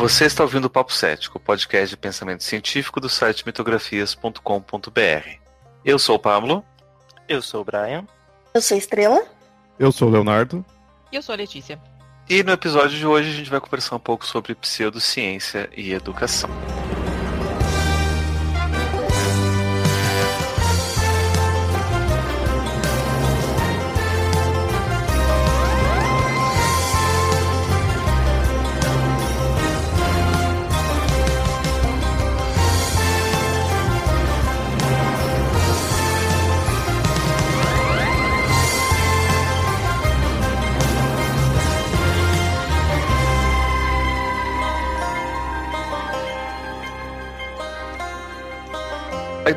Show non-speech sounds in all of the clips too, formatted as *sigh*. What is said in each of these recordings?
Você está ouvindo o Papo Cético, o podcast de pensamento científico do site mitografias.com.br. Eu sou o Pablo. Eu sou o Brian. Eu sou a Estrela. Eu sou o Leonardo. E eu sou a Letícia. E no episódio de hoje a gente vai conversar um pouco sobre pseudociência e educação.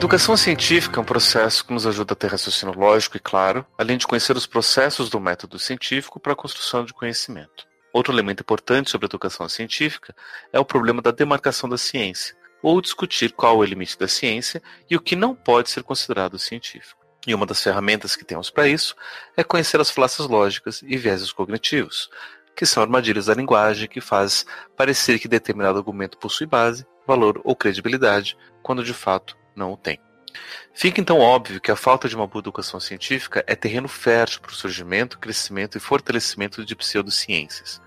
Educação científica é um processo que nos ajuda a ter raciocínio lógico e claro, além de conhecer os processos do método científico para a construção de conhecimento. Outro elemento importante sobre a educação científica é o problema da demarcação da ciência, ou discutir qual é o limite da ciência e o que não pode ser considerado científico. E uma das ferramentas que temos para isso é conhecer as falácias lógicas e vieses cognitivos, que são armadilhas da linguagem que faz parecer que determinado argumento possui base, valor ou credibilidade, quando de fato não o tem. Fica então óbvio que a falta de uma boa educação científica é terreno fértil para o surgimento, crescimento e fortalecimento de pseudociências.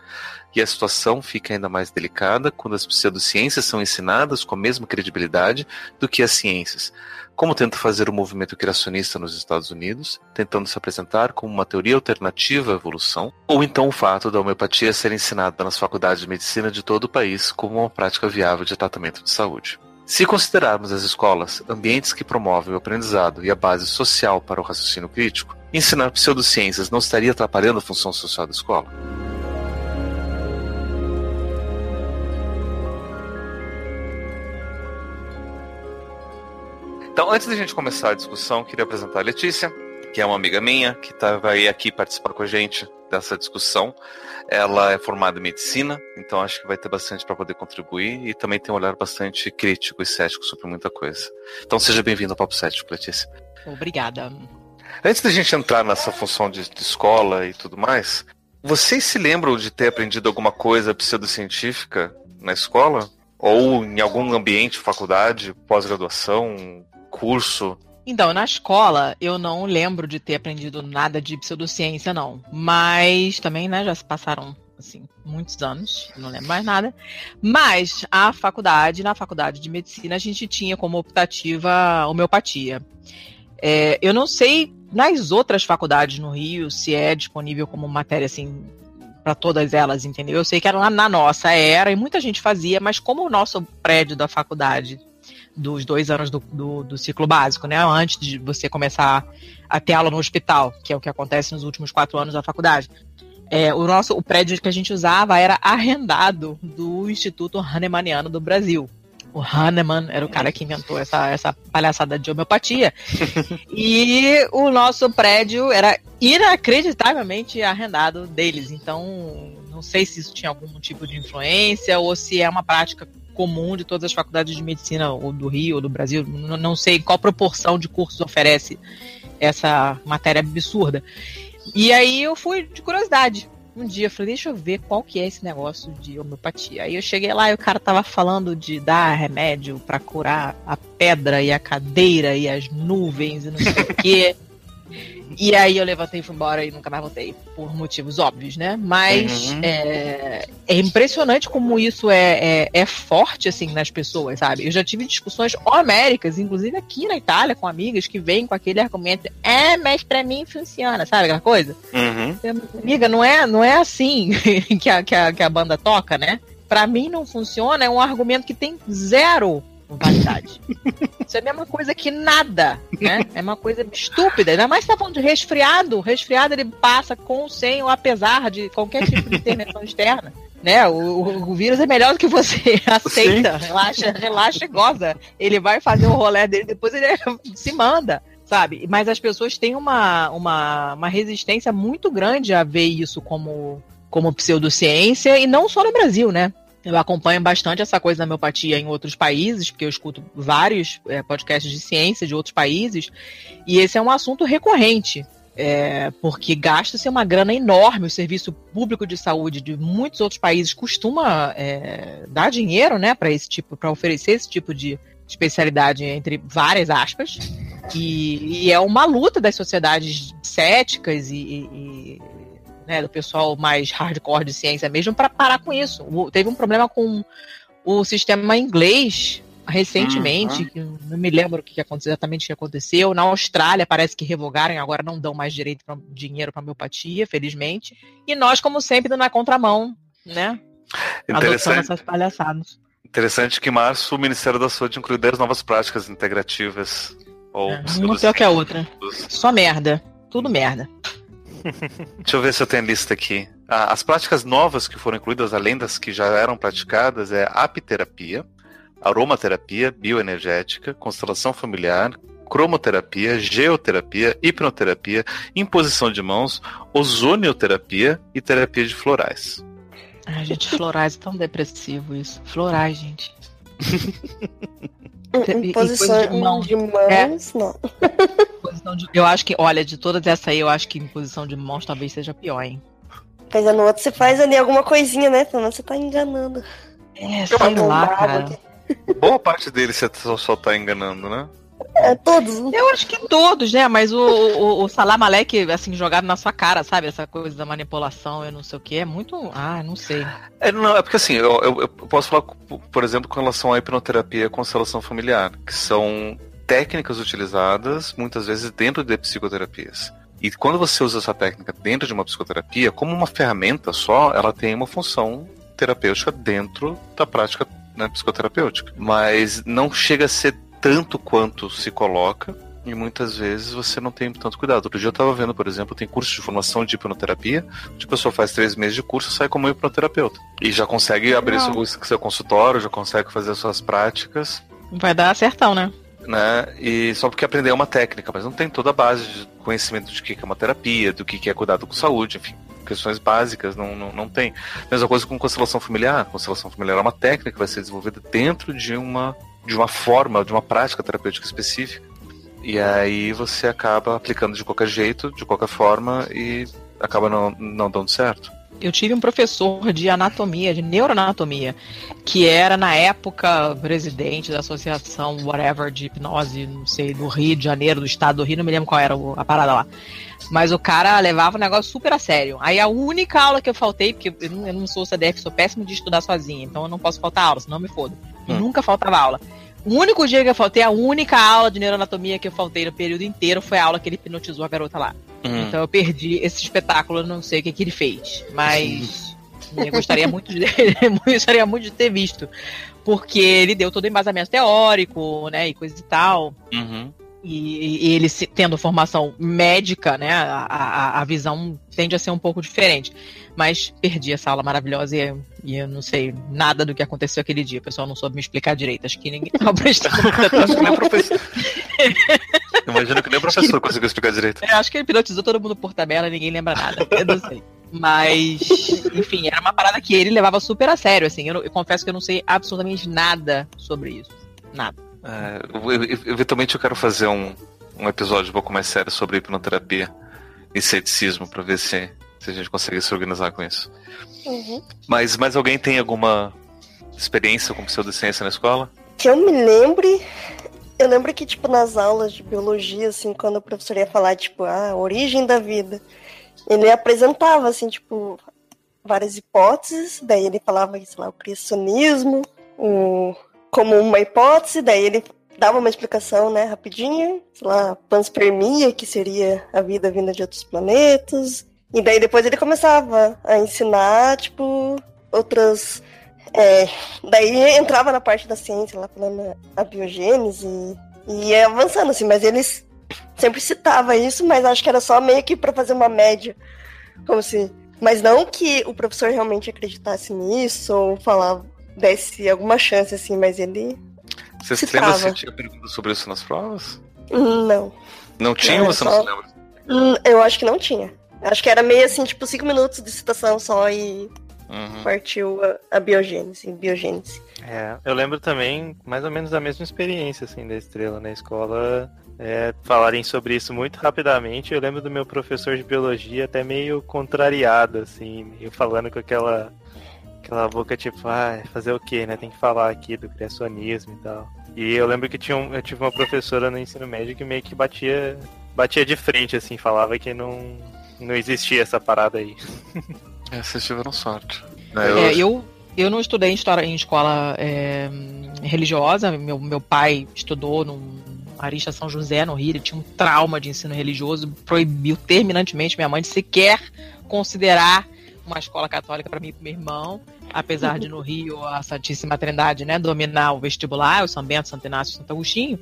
E a situação fica ainda mais delicada quando as pseudociências são ensinadas com a mesma credibilidade do que as ciências, como tenta fazer o movimento criacionista nos Estados Unidos, tentando se apresentar como uma teoria alternativa à evolução, ou então o fato da homeopatia ser ensinada nas faculdades de medicina de todo o país como uma prática viável de tratamento de saúde. Se considerarmos as escolas ambientes que promovem o aprendizado e a base social para o raciocínio crítico, ensinar pseudociências não estaria atrapalhando a função social da escola? Então, antes da gente começar a discussão, queria apresentar a Letícia, que é uma amiga minha, que tá, vai aqui participar com a gente dessa discussão. Ela é formada em medicina, então acho que vai ter bastante para poder contribuir e também tem um olhar bastante crítico e cético sobre muita coisa. Então seja bem-vindo ao Papo Cético, Letícia. Obrigada. Antes da gente entrar nessa função de, de escola e tudo mais, vocês se lembram de ter aprendido alguma coisa pseudocientífica na escola? Ou em algum ambiente, faculdade, pós-graduação, curso? Então, na escola, eu não lembro de ter aprendido nada de pseudociência, não. Mas também, né, já se passaram, assim, muitos anos, não lembro mais nada. Mas a faculdade, na faculdade de medicina, a gente tinha como optativa homeopatia. É, eu não sei nas outras faculdades no Rio se é disponível como matéria, assim, para todas elas, entendeu? Eu sei que era lá na nossa era e muita gente fazia, mas como o nosso prédio da faculdade dos dois anos do, do, do, ciclo básico, né? Antes de você começar a ter aula no hospital, que é o que acontece nos últimos quatro anos da faculdade. É, o nosso o prédio que a gente usava era arrendado do Instituto Hahnemanniano do Brasil. O Hahnemann era o cara que inventou essa, essa palhaçada de homeopatia. *laughs* e o nosso prédio era inacreditavelmente arrendado deles. Então, não sei se isso tinha algum tipo de influência ou se é uma prática comum de todas as faculdades de medicina, ou do Rio, ou do Brasil, não sei qual proporção de cursos oferece essa matéria absurda. E aí eu fui de curiosidade. Um dia eu falei, deixa eu ver qual que é esse negócio de homeopatia. Aí eu cheguei lá e o cara tava falando de dar remédio para curar a pedra e a cadeira e as nuvens e não sei o quê. *laughs* E aí eu levantei e fui embora e nunca mais voltei, por motivos óbvios, né? Mas uhum. é, é, impressionante como isso é, é, é, forte, assim, nas pessoas, sabe? Eu já tive discussões homéricas, inclusive aqui na Itália, com amigas que vêm com aquele argumento, é, mas pra mim funciona, sabe aquela coisa? Uhum. Amiga, não é, não é assim *laughs* que a, que, a, que a banda toca, né? Pra mim não funciona, é um argumento que tem zero validade. Isso é a mesma coisa que nada, né? É uma coisa estúpida. Ainda mais se tá falando de resfriado. Resfriado ele passa com, sem ou apesar de qualquer tipo de intervenção *laughs* externa. Né? O, o, vírus é melhor do que você *laughs* aceita, relaxa, relaxa e goza. Ele vai fazer o rolé dele, depois ele *laughs* se manda sabe? Mas as pessoas têm uma, uma, uma resistência muito grande a ver isso como, como pseudociência, e não só no Brasil, né? Eu acompanho bastante essa coisa da homeopatia em outros países, porque eu escuto vários é, podcasts de ciência de outros países, e esse é um assunto recorrente. É, porque gasta-se uma grana enorme. O serviço público de saúde de muitos outros países costuma é, dar dinheiro, né, para esse tipo, para oferecer esse tipo de especialidade entre várias aspas. E, e é uma luta das sociedades céticas e, e né, do pessoal mais hardcore de ciência mesmo para parar com isso. O, teve um problema com o sistema inglês recentemente, uhum. que não me lembro o que aconteceu, exatamente o que aconteceu. Na Austrália parece que revogaram agora não dão mais direito pra, dinheiro para homeopatia, felizmente. E nós, como sempre, na contramão, né? Adotando essas palhaçadas. Interessante que em março o Ministério da Saúde incluiu 10 novas práticas integrativas. Ou é, uma pior que a outra. Só merda. Tudo merda. Deixa eu ver se eu tenho a lista aqui. Ah, as práticas novas que foram incluídas, além das que já eram praticadas, é apiterapia, aromaterapia bioenergética, constelação familiar, cromoterapia, geoterapia, hipnoterapia, imposição de mãos, ozonioterapia e terapia de florais. Ai, gente, florais é tão depressivo isso. Florais, gente. *laughs* Imposição de, mão. de mãos, é. não. *laughs* De, eu acho que, olha, de todas essas aí, eu acho que imposição de mãos talvez seja pior, hein? Mas no outro você faz ali alguma coisinha, né? Pelo menos você tá enganando. É, sei lá, cara. Boa parte deles você só, só tá enganando, né? É, todos. Eu acho que todos, né? Mas o, o, o assim, jogado na sua cara, sabe? Essa coisa da manipulação e não sei o que, é muito. Ah, não sei. É, não, é porque assim, eu, eu, eu, posso falar, por exemplo, com relação à hipnoterapia e constelação familiar, que são técnicas utilizadas muitas vezes dentro de psicoterapias. E quando você usa essa técnica dentro de uma psicoterapia, como uma ferramenta só, ela tem uma função terapêutica dentro da prática né, psicoterapêutica. Mas não chega a ser tanto quanto se coloca. E muitas vezes você não tem tanto cuidado. Outro dia eu estava vendo, por exemplo, tem curso de formação de hipnoterapia, onde a pessoa faz três meses de curso e sai como hipnoterapeuta. E já consegue abrir seu, seu consultório, já consegue fazer as suas práticas. Vai dar acertão, né? né? E só porque aprendeu uma técnica, mas não tem toda a base de conhecimento de que é uma terapia, do que é cuidado com saúde, enfim questões básicas, não, não, não tem. Mesma coisa com constelação familiar. Constelação familiar é uma técnica que vai ser desenvolvida dentro de uma, de uma forma, de uma prática terapêutica específica. E aí você acaba aplicando de qualquer jeito, de qualquer forma, e acaba não, não dando certo. Eu tive um professor de anatomia, de neuroanatomia, que era na época presidente da associação whatever de hipnose, não sei, do Rio de Janeiro, do estado do Rio, não me lembro qual era a parada lá. Mas o cara levava o negócio super a sério. Aí a única aula que eu faltei, porque eu não, sou CDF, sou péssimo de estudar sozinha, então eu não posso faltar aula, senão eu me fodo. Hum. Nunca faltava aula. O único dia que eu faltei, a única aula de neuroanatomia que eu faltei no período inteiro foi a aula que ele hipnotizou a garota lá. Hum. Então eu perdi esse espetáculo, eu não sei o que, que ele fez. Mas eu gostaria muito de *laughs* gostaria muito de ter visto. Porque ele deu todo o embasamento teórico, né? E coisa e tal. Uhum. E, e, ele tendo formação médica, né, a, a, a, visão tende a ser um pouco diferente. Mas perdi essa aula maravilhosa e, e, eu não sei nada do que aconteceu aquele dia. O pessoal não soube me explicar direito. Acho que ninguém estava prestando professor. Imagino que nem o professor conseguiu explicar direito. É, acho que ele hipnotizou todo mundo por tabela, ninguém lembra nada. Eu não sei. Mas, enfim, era uma parada que ele levava super a sério, assim. Eu, eu confesso que eu não sei absolutamente nada sobre isso. Nada. É, eventualmente eu quero fazer um, um episódio um pouco mais sério sobre hipnoterapia e ceticismo para ver se, se a gente consegue se organizar com isso. Uhum. Mas, mas alguém tem alguma experiência com pseudociência na escola? Que eu me lembre, eu lembro que, tipo, nas aulas de biologia, assim, quando o professor ia falar, tipo, a origem da vida, ele apresentava, assim, tipo, várias hipóteses, daí ele falava, sei lá, o criacionismo, o como uma hipótese, daí ele dava uma explicação, né, rapidinha, sei lá, panspermia, que seria a vida vinda de outros planetas, e daí depois ele começava a ensinar, tipo, outras... É, daí entrava na parte da ciência, lá falando a biogênese, e ia avançando, assim, mas eles sempre citava isso, mas acho que era só meio que para fazer uma média, como se... Mas não que o professor realmente acreditasse nisso, ou falava desse alguma chance, assim, mas ele. Você se lembra se tinha pergunta sobre isso nas provas? Não. Não tinha ou você só... não se lembra? Hum, eu acho que não tinha. Acho que era meio assim, tipo, cinco minutos de citação só e uhum. partiu a, a biogênese, biogênese. É, eu lembro também mais ou menos da mesma experiência, assim, da estrela na escola. é, falarem sobre isso muito rapidamente. Eu lembro do meu professor de biologia até meio contrariado, assim, meio falando com aquela, aquela boca tipo, ah, fazer o quê, né? Tem que falar aqui do criacionismo e tal. E eu lembro que tinha um, eu tive uma professora no ensino médio que meio que batia, batia de frente, assim, falava que não, não existia essa parada aí. *laughs* É, vocês tiveram sorte. É, eu... É, eu, eu não estudei em, história, em escola é, religiosa, meu, meu pai estudou num Arista São José, no Rio, ele tinha um trauma de ensino religioso, proibiu terminantemente minha mãe de sequer considerar uma escola católica para mim e para meu irmão, apesar de no Rio a Santíssima Trindade né, dominar o vestibular, o São Bento, Santo Inácio e Santo Agostinho,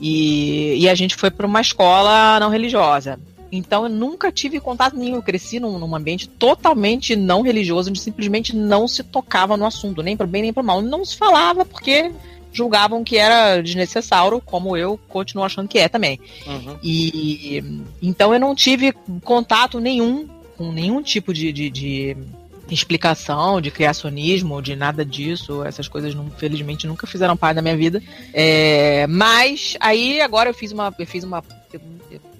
e, e a gente foi para uma escola não religiosa. Então eu nunca tive contato nenhum. Eu cresci num, num, ambiente totalmente não religioso, onde simplesmente não se tocava no assunto, nem para bem nem para mal. Não se falava porque julgavam que era desnecessário, como eu continuo achando que é também. Uhum. E então eu não tive contato nenhum com nenhum tipo de, de, de explicação de criacionismo, de nada disso. Essas coisas, não, felizmente, nunca fizeram parte da minha vida. É, mas aí agora eu fiz uma. Eu fiz uma.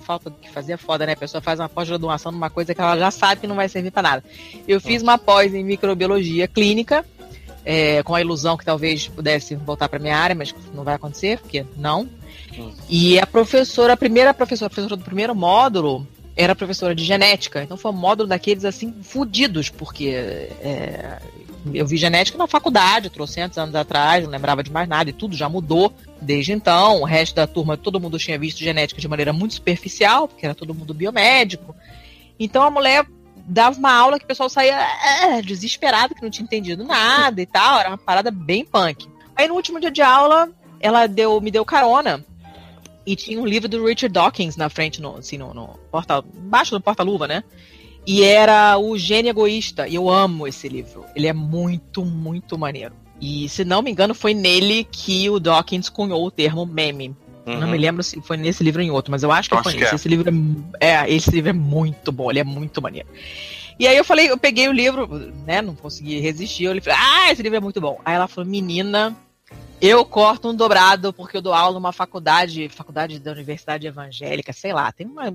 falta do que fazer é foda, né? A pessoa faz uma pós-graduação numa coisa que ela já sabe que não vai servir para nada. Eu fiz uma pós em microbiologia clínica é, com a ilusão que talvez pudesse voltar para minha área, mas não vai acontecer, porque não. Hum. E a professora, a primeira professora, a professora do primeiro módulo, era professora de genética. Então foi um módulo daqueles assim, fudidos, porque é, eu vi genética na faculdade, trocentos anos atrás, não lembrava de mais nada, e tudo já mudou desde então. O resto da turma, todo mundo tinha visto genética de maneira muito superficial, porque era todo mundo biomédico. Então a mulher dava uma aula que o pessoal saía é, desesperado, que não tinha entendido nada e tal. Era uma parada bem punk. Aí no último dia de aula, ela deu, me deu carona. E tinha um livro do Richard Dawkins na frente, no, assim, no, no porta, embaixo do porta-luva, né? E era o Gênio Egoísta. E eu amo esse livro. Ele é muito, muito maneiro. E, se não me engano, foi nele que o Dawkins cunhou o termo meme. Uhum. Não me lembro se foi nesse livro ou em outro, mas eu acho que acho foi nesse. É. Esse livro é, é, esse livro é muito bom, ele é muito maneiro. E aí eu falei, eu peguei o livro, né? Não consegui resistir. Eu falei, ah, esse livro é muito bom. Aí ela falou, menina, eu corto um dobrado porque eu dou aula numa faculdade, faculdade da Universidade Evangélica, sei lá, tem uma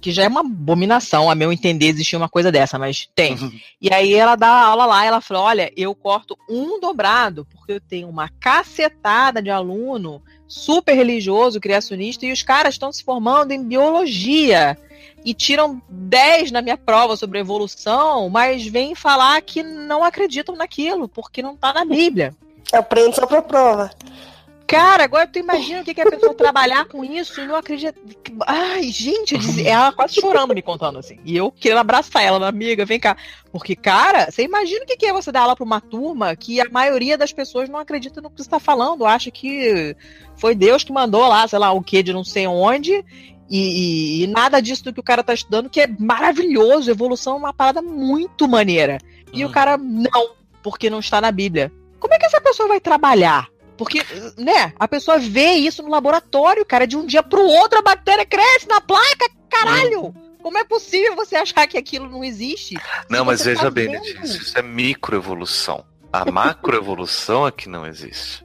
que já é uma abominação, a meu entender, existir uma coisa dessa, mas tem. Uhum. *laughs* E aí ela dá aula lá, ela falou: "Olha, eu corto um dobrado porque eu tenho uma cacetada de aluno super religioso, criacionista, e os caras estão se formando em biologia e tiram 10 na minha prova sobre evolução, mas vêm falar que não acreditam naquilo, porque não está na Bíblia. Aprende só pra prova. Cara, agora tu imagina o que é a pessoa trabalhar com isso e não acredita. Ai, gente, *laughs* ela quase chorando me contando assim. E eu querendo abraçar ela, amiga, vem cá. Porque, cara, você imagina o que é você dar aula pra uma turma que a maioria das pessoas não acredita no que você está falando, acha que foi Deus que mandou lá, sei lá, o que de não sei onde. E, e, e nada disso do que o cara tá estudando, que é maravilhoso. Evolução é uma parada muito maneira. E hum. o cara, não, porque não está na Bíblia. Como é que essa pessoa vai trabalhar? Porque, né, a pessoa vê isso no laboratório, cara, de um dia pro outro a bactéria cresce na placa, caralho! Como é possível você achar que aquilo não existe? Não, mas veja tá bem, isso é microevolução. A macroevolução é que não existe.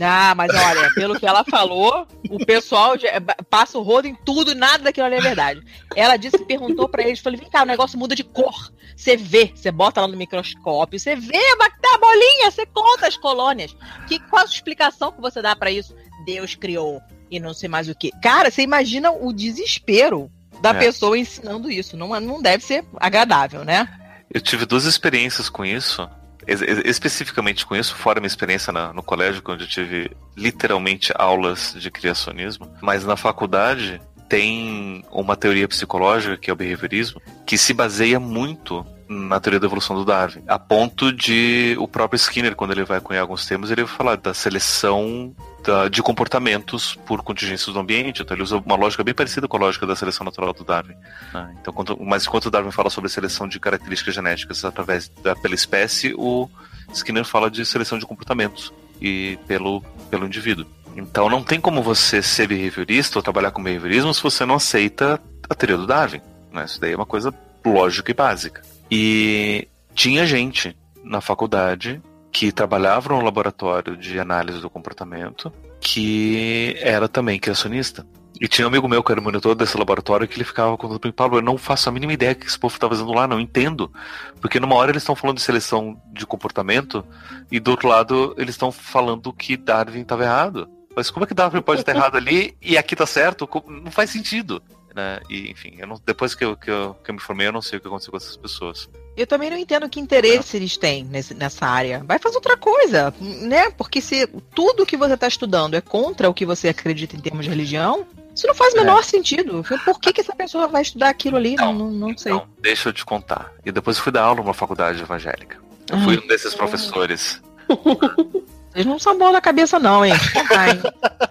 Ah, mas olha, pelo que ela falou, o pessoal já, passa o rodo em tudo e nada daquilo ali é verdade. Ela disse, perguntou para eles, falei, vem cá, o negócio muda de cor. Você vê, você bota lá no microscópio, você vê a bolinha, você conta as colônias. Que, qual a explicação que você dá para isso? Deus criou e não sei mais o que. Cara, você imagina o desespero da é. pessoa ensinando isso. Não, não deve ser agradável, né? Eu tive duas experiências com isso especificamente com isso, fora minha experiência na, no colégio, onde eu tive literalmente aulas de criacionismo, mas na faculdade tem uma teoria psicológica, que é o behaviorismo, que se baseia muito na teoria da evolução do Darwin, a ponto de o próprio Skinner, quando ele vai cunhar alguns termos, ele vai falar da seleção da, de comportamentos por contingências do ambiente. Então ele usa uma lógica bem parecida com a lógica da seleção natural do Darwin. Né? Então, quanto, mas enquanto o Darwin fala sobre seleção de características genéticas através da, pela espécie, o Skinner fala de seleção de comportamentos e pelo, pelo indivíduo. Então não tem como você ser behaviorista ou trabalhar com behaviorismo se você não aceita a teoria do Darwin. Né? Isso daí é uma coisa lógica e básica. E tinha gente na faculdade que trabalhava no laboratório de análise do comportamento que era também criacionista. E tinha um amigo meu que era monitor desse laboratório que ele ficava contando pra mim, Paulo, eu não faço a mínima ideia que esse povo tá fazendo lá, não entendo. Porque numa hora eles estão falando de seleção de comportamento e do outro lado eles estão falando que Darwin estava errado. Mas como é que Darwin pode estar errado ali e aqui tá certo? Não faz sentido. Né? E, enfim, eu não, depois que eu, que, eu, que eu me formei, eu não sei o que aconteceu com essas pessoas. Eu também não entendo que interesse eles têm nesse, nessa área. Vai fazer outra coisa, né? Porque se tudo que você está estudando é contra o que você acredita em termos de religião, isso não faz o menor é. sentido. Por que, que essa pessoa vai estudar aquilo ali? Não, não, não sei. Não, deixa eu te contar. E depois eu fui dar aula numa faculdade evangélica. Eu fui um desses professores. Vocês não são bons na cabeça, não, hein? *laughs* Ai.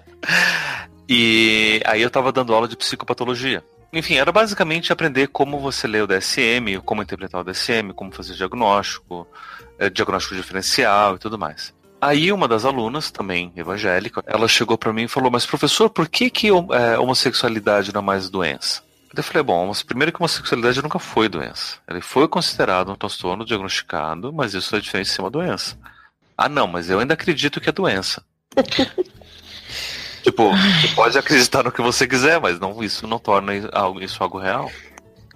*laughs* e aí eu tava dando aula de psicopatologia. Enfim, era basicamente aprender como você lê o DSM, como interpretar o DSM, como fazer diagnóstico, é, diagnóstico diferencial e tudo mais. Aí uma das alunas, também evangélica, ela chegou para mim e falou: Mas professor, por que, que é, homossexualidade não é mais doença? Eu falei: Bom, primeiro que homossexualidade nunca foi doença. Ele foi considerado um transtorno diagnosticado, mas isso é diferente de ser uma doença. Ah, não, mas eu ainda acredito que é doença. Tipo, você pode acreditar no que você quiser, mas não, isso não torna isso algo real.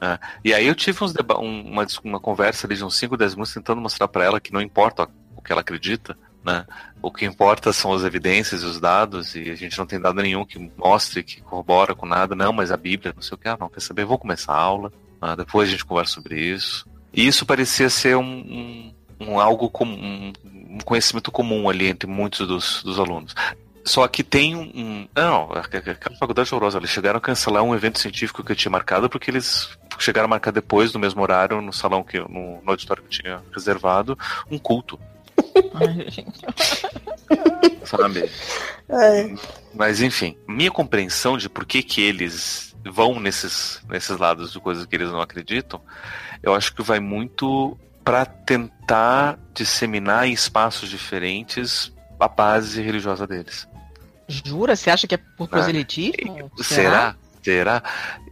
É. E aí eu tive uma, uma conversa ali de uns 5, 10 minutos tentando mostrar para ela que não importa o que ela acredita, né? O que importa são as evidências e os dados, e a gente não tem dado nenhum que mostre, que corrobora com nada, não, mas a Bíblia, não sei o que, ah, não, quer saber, vou começar a aula, né? depois a gente conversa sobre isso. E isso parecia ser um, um, um algo comum, um conhecimento comum ali entre muitos dos, dos alunos. Só que tem um. Não, aquela faculdade horrorosa. Eles chegaram a cancelar um evento científico que eu tinha marcado porque eles chegaram a marcar depois, no mesmo horário, no salão que no, no auditório que eu tinha reservado, um culto. *laughs* Sabe? É. Mas enfim, minha compreensão de por que, que eles vão nesses, nesses lados de coisas que eles não acreditam, eu acho que vai muito para tentar disseminar em espaços diferentes a base religiosa deles. Jura? Você acha que é por proselitismo? É. Será? Será?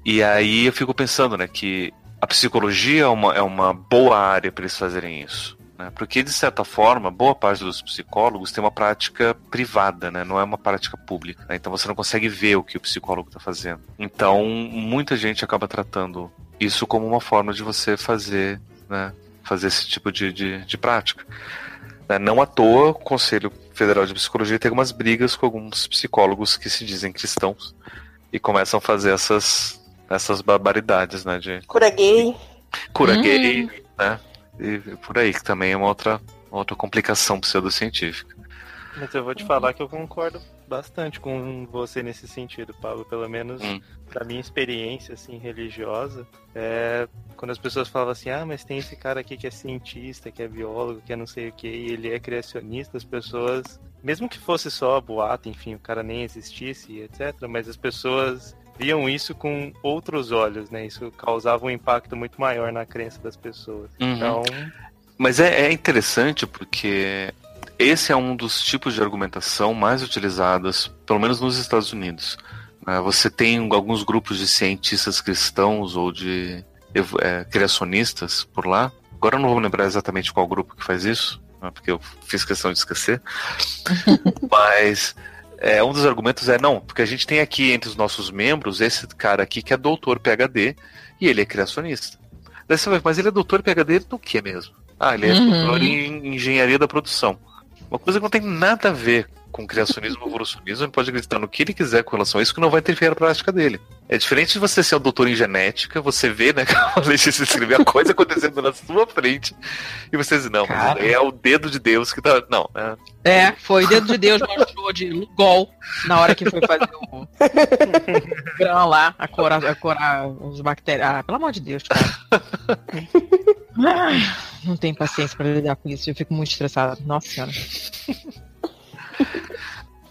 E aí eu fico pensando, né, que a psicologia é uma, é uma boa área para eles fazerem isso. Né? Porque, de certa forma, boa parte dos psicólogos tem uma prática privada, né? não é uma prática pública. Né? Então você não consegue ver o que o psicólogo está fazendo. Então, muita gente acaba tratando isso como uma forma de você fazer, né? fazer esse tipo de, de, de prática. Né? Não à toa, o Conselho Federal de Psicologia tem algumas brigas com alguns psicólogos que se dizem cristãos e começam a fazer essas, essas barbaridades, né? De... Cura gay. Cura hum. gay, né? E por aí, que também é uma outra, outra complicação pseudocientífica. Mas eu vou te falar que eu concordo bastante com você nesse sentido, Pablo. Pelo menos hum. da minha experiência assim religiosa, é, quando as pessoas falam assim, ah, mas tem esse cara aqui que é cientista, que é biólogo, que é não sei o que, e ele é criacionista, as pessoas, mesmo que fosse só boato, enfim, o cara nem existisse, etc. Mas as pessoas viam isso com outros olhos, né? Isso causava um impacto muito maior na crença das pessoas. Uhum. Então. Mas é, é, interessante porque esse é um dos tipos de argumentação mais utilizadas, pelo menos nos Estados Unidos. Né? Você tem alguns grupos de cientistas cristãos ou de é, criacionistas por lá. Agora eu não vou lembrar exatamente qual grupo que faz isso, né? porque eu fiz questão de esquecer. *laughs* Mas é, um dos argumentos é não, porque a gente tem aqui entre os nossos membros esse cara aqui que é doutor PhD e ele é criacionista. Daí você vai, mas ele é doutor PhD no que mesmo? Ah, ele é uhum. doutor em engenharia da produção. Uma coisa que não tem nada a ver com criacionismo ou evolucionismo, ele pode acreditar no que ele quiser com relação a isso, que não vai interferir na prática dele. É diferente de você ser um doutor em genética, você vê, né, *laughs* a Letícia escreveu a coisa acontecendo na sua frente, e você diz, não, é o dedo de Deus que tá. Não, é. É, foi o dedo de Deus mostrou de gol na hora que foi fazer o grão lá, a corar, a corar os bactérias. Ah, pelo amor de Deus, cara. *laughs* Não tenho paciência para lidar com isso, eu fico muito estressada. Nossa senhora.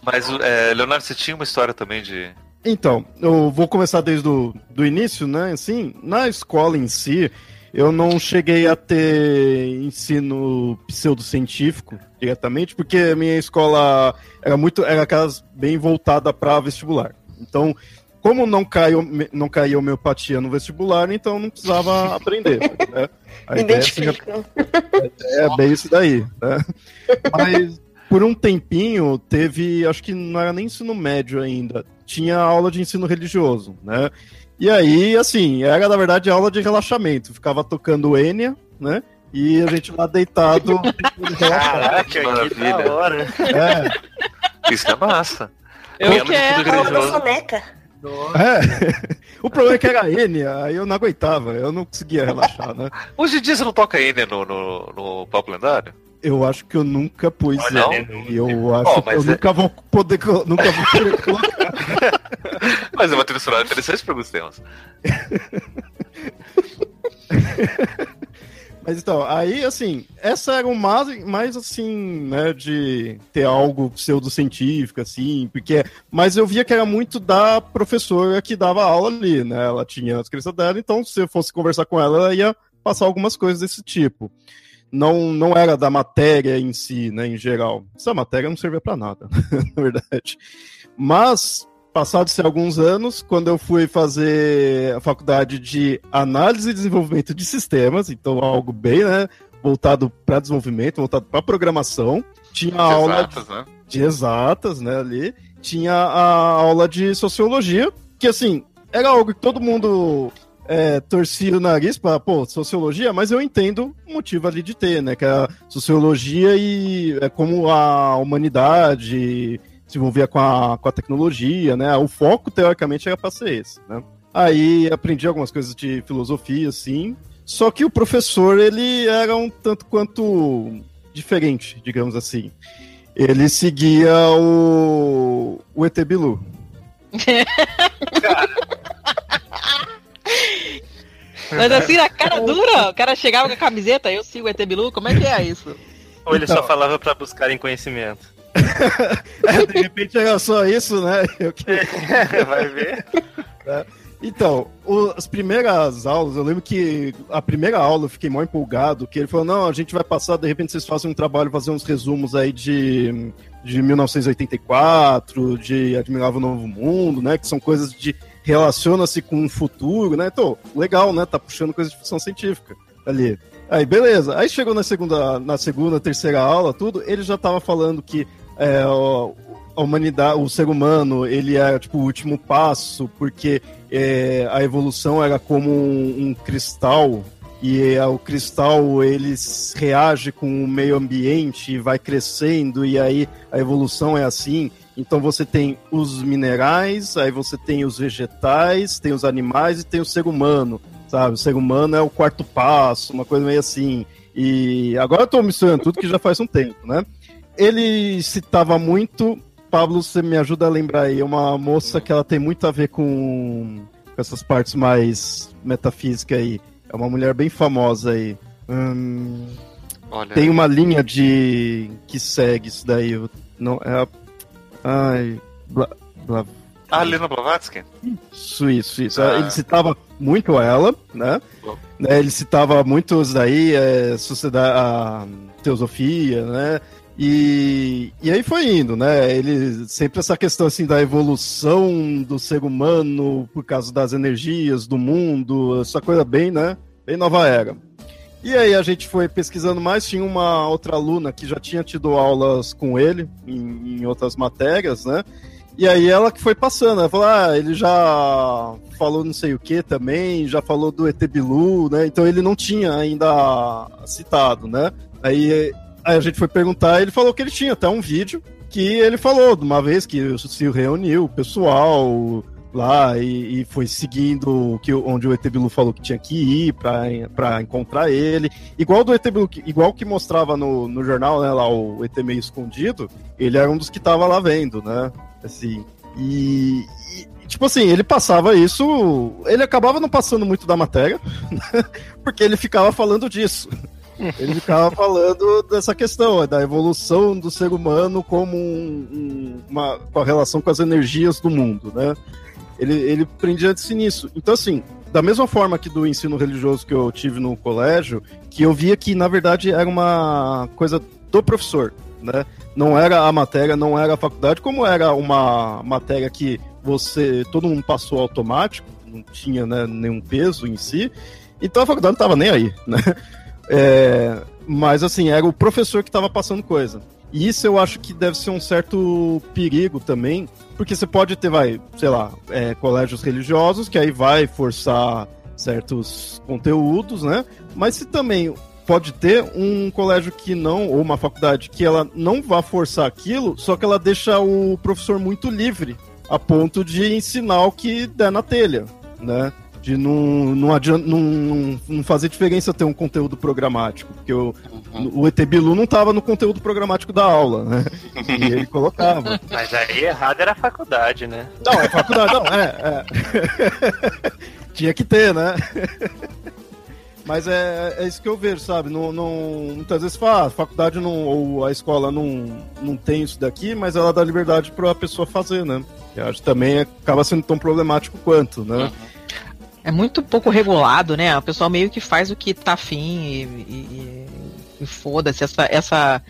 Mas, é, Leonardo, você tinha uma história também de. Então, eu vou começar desde o do início, né? Assim, na escola em si, eu não cheguei a ter ensino pseudocientífico diretamente, porque a minha escola era muito era aquelas bem voltada para vestibular. Então, como não caiu não caía homeopatia no vestibular, então não precisava aprender. Né? *laughs* A Identifica. *laughs* É, é bem isso daí. Né? Mas por um tempinho teve, acho que não era nem ensino médio ainda, tinha aula de ensino religioso, né? E aí, assim, era na verdade aula de relaxamento. Ficava tocando Enya, né? E a gente lá deitado. *laughs* Caraca, que da hora. É. Isso é massa. Eu de quero. religioso. soneca. É. *laughs* O problema é que era Enya, aí eu não aguentava, eu não conseguia relaxar, né? Hoje em dia você não toca Enya no, no, no Papo Lendário? Eu acho que eu nunca pus não. Eu acho Ó, que eu é- nunca vou poder. Nunca vou poder colocar. *laughs* Mas é uma trilha sonora interessante para alguns temas. Mas então, aí assim, essa era o mais, mais assim, né, de ter algo pseudocientífico, assim, porque. Mas eu via que era muito da professora que dava aula ali, né? Ela tinha as crianças dela, então se eu fosse conversar com ela, ela ia passar algumas coisas desse tipo. Não, não era da matéria em si, né, em geral. Essa matéria não servia para nada, *laughs* na verdade. Mas, passados alguns anos, quando eu fui fazer a faculdade de análise e desenvolvimento de sistemas, então algo bem, né, voltado para desenvolvimento, voltado para programação, tinha a aula Exatas, né? de exatas, né, ali, tinha a aula de sociologia, que assim, era algo que todo mundo é, torcia o nariz para, pô, sociologia, mas eu entendo o motivo ali de ter, né, que a sociologia e é como a humanidade se envolvia com a, com a tecnologia, né, o foco, teoricamente, era para ser esse, né. Aí aprendi algumas coisas de filosofia, assim, só que o professor, ele era um tanto quanto diferente, digamos assim. Ele seguia o, o ET Bilu. *laughs* Mas assim, na cara dura, o cara chegava com a camiseta, eu sigo o ET Bilu, como é que é isso? Ou ele só Então. falava pra buscarem conhecimento? *laughs* É, de repente era só isso, né? *laughs* Eu que- Vai ver? Então, o- as primeiras aulas, eu lembro que a primeira aula eu fiquei mó empolgado, que ele falou, não, a gente vai passar, de repente vocês fazem um trabalho, fazer uns resumos aí de, de 1984, de Admirável Novo Mundo, né, que são coisas de, relaciona-se com o futuro, né, então, legal, né, tá puxando coisa de ficção científica ali. Aí, beleza, aí chegou na segunda, na segunda, terceira aula, tudo, ele já tava falando que é, a humanidade, o ser humano, ele é tipo o último passo, porque é, a evolução era como um, um cristal e é, o cristal ele reage com o meio ambiente e vai crescendo e aí a evolução é assim. Então você tem os minerais, aí você tem os vegetais, tem os animais e tem o ser humano, sabe? O ser humano é o quarto passo, uma coisa meio assim. E agora eu tô misturando tudo que já faz um tempo, né? Ele citava muito Pablo, você me ajuda a lembrar aí, é uma moça que ela tem muito a ver com, com essas partes mais metafísicas aí. É uma mulher bem famosa aí. Hum, Olha, tem uma linha de que segue isso daí. Não, é a... Ai. Bla, bla, Ah, Lena Blavatsky? isso, isso, isso. Ah. Ele citava muito ela, né? Bom. Né, Ele citava muito isso daí, é, sociedade, a teosofia, né? E, e aí foi indo, né? Ele sempre essa questão assim da evolução do ser humano por causa das energias do mundo, essa coisa bem, né? Bem nova era. E aí a gente foi pesquisando mais, tinha uma outra aluna que já tinha tido aulas com ele em, em outras matérias, né? E aí ela que foi passando, ela falou, ah, ele já falou não sei o que também, já falou do ET Bilu, né? Então ele não tinha ainda citado, né? Aí, aí a gente foi perguntar, ele falou que ele tinha até um vídeo que ele falou de uma vez que se reuniu o pessoal lá e, e foi seguindo que, onde o ET Bilu falou que tinha que ir para encontrar ele. Igual do ET Bilu, que- igual que mostrava no, no jornal, né, lá o ET meio escondido, ele era um dos que tava lá vendo, né? Assim, e, e, tipo assim, ele passava isso, ele acabava não passando muito da matéria, *laughs* porque ele ficava falando disso. Ele ficava falando dessa questão, da evolução do ser humano como um- um- uma com a relação com as energias do mundo, né? Ele, ele prendia-se nisso. Então, assim, da mesma forma que do ensino religioso que eu tive no colégio, que eu via que, na verdade, era uma coisa do professor, né? Não era a matéria, não era a faculdade, como era uma matéria que você, todo mundo passou automático, não tinha né, nenhum peso em si, então a faculdade não estava nem aí, né? É, mas assim, era o professor que estava passando coisa. E isso eu acho que deve ser um certo perigo também, porque você pode ter, vai, sei lá, é, colégios religiosos que aí vai forçar certos conteúdos, né? Mas se também pode ter um colégio que não, ou uma faculdade que ela não vá forçar aquilo, só que ela deixa o professor muito livre, a ponto de ensinar o que der na telha, né? De não, não, adianta, não, não fazer diferença ter um conteúdo programático, porque o, uhum. o ET Bilu não estava no conteúdo programático da aula, né? E ele colocava. *laughs* Mas aí errado era a faculdade, né? Não, é faculdade, não, é. é. *laughs* Tinha que ter, né? Mas é, é isso que eu vejo, sabe? Não, não, muitas vezes fala, ah, a faculdade não, ou a escola não, não tem isso daqui, mas ela dá liberdade para a pessoa fazer, né? Eu acho que também acaba sendo tão problemático quanto, né? Uhum é muito pouco regulado, né? O pessoal meio que faz o que tá afim e, e, e foda-se. Essa, essa,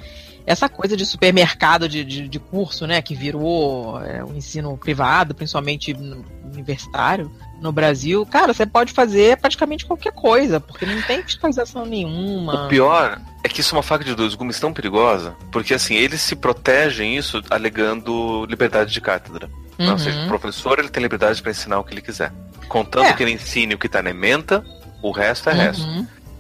essa coisa de supermercado de, de, de curso, né? Que virou é, o ensino privado, principalmente universitário no Brasil. Cara, você pode fazer praticamente qualquer coisa, porque não tem fiscalização nenhuma. O pior é que isso é uma faca de dois gumes tão perigosa, porque assim, eles se protegem isso alegando liberdade de cátedra. Uhum. Ou seja, o professor ele tem liberdade para ensinar o que ele quiser. Contanto é. que ele ensine o que está na ementa, o resto é uhum. resto.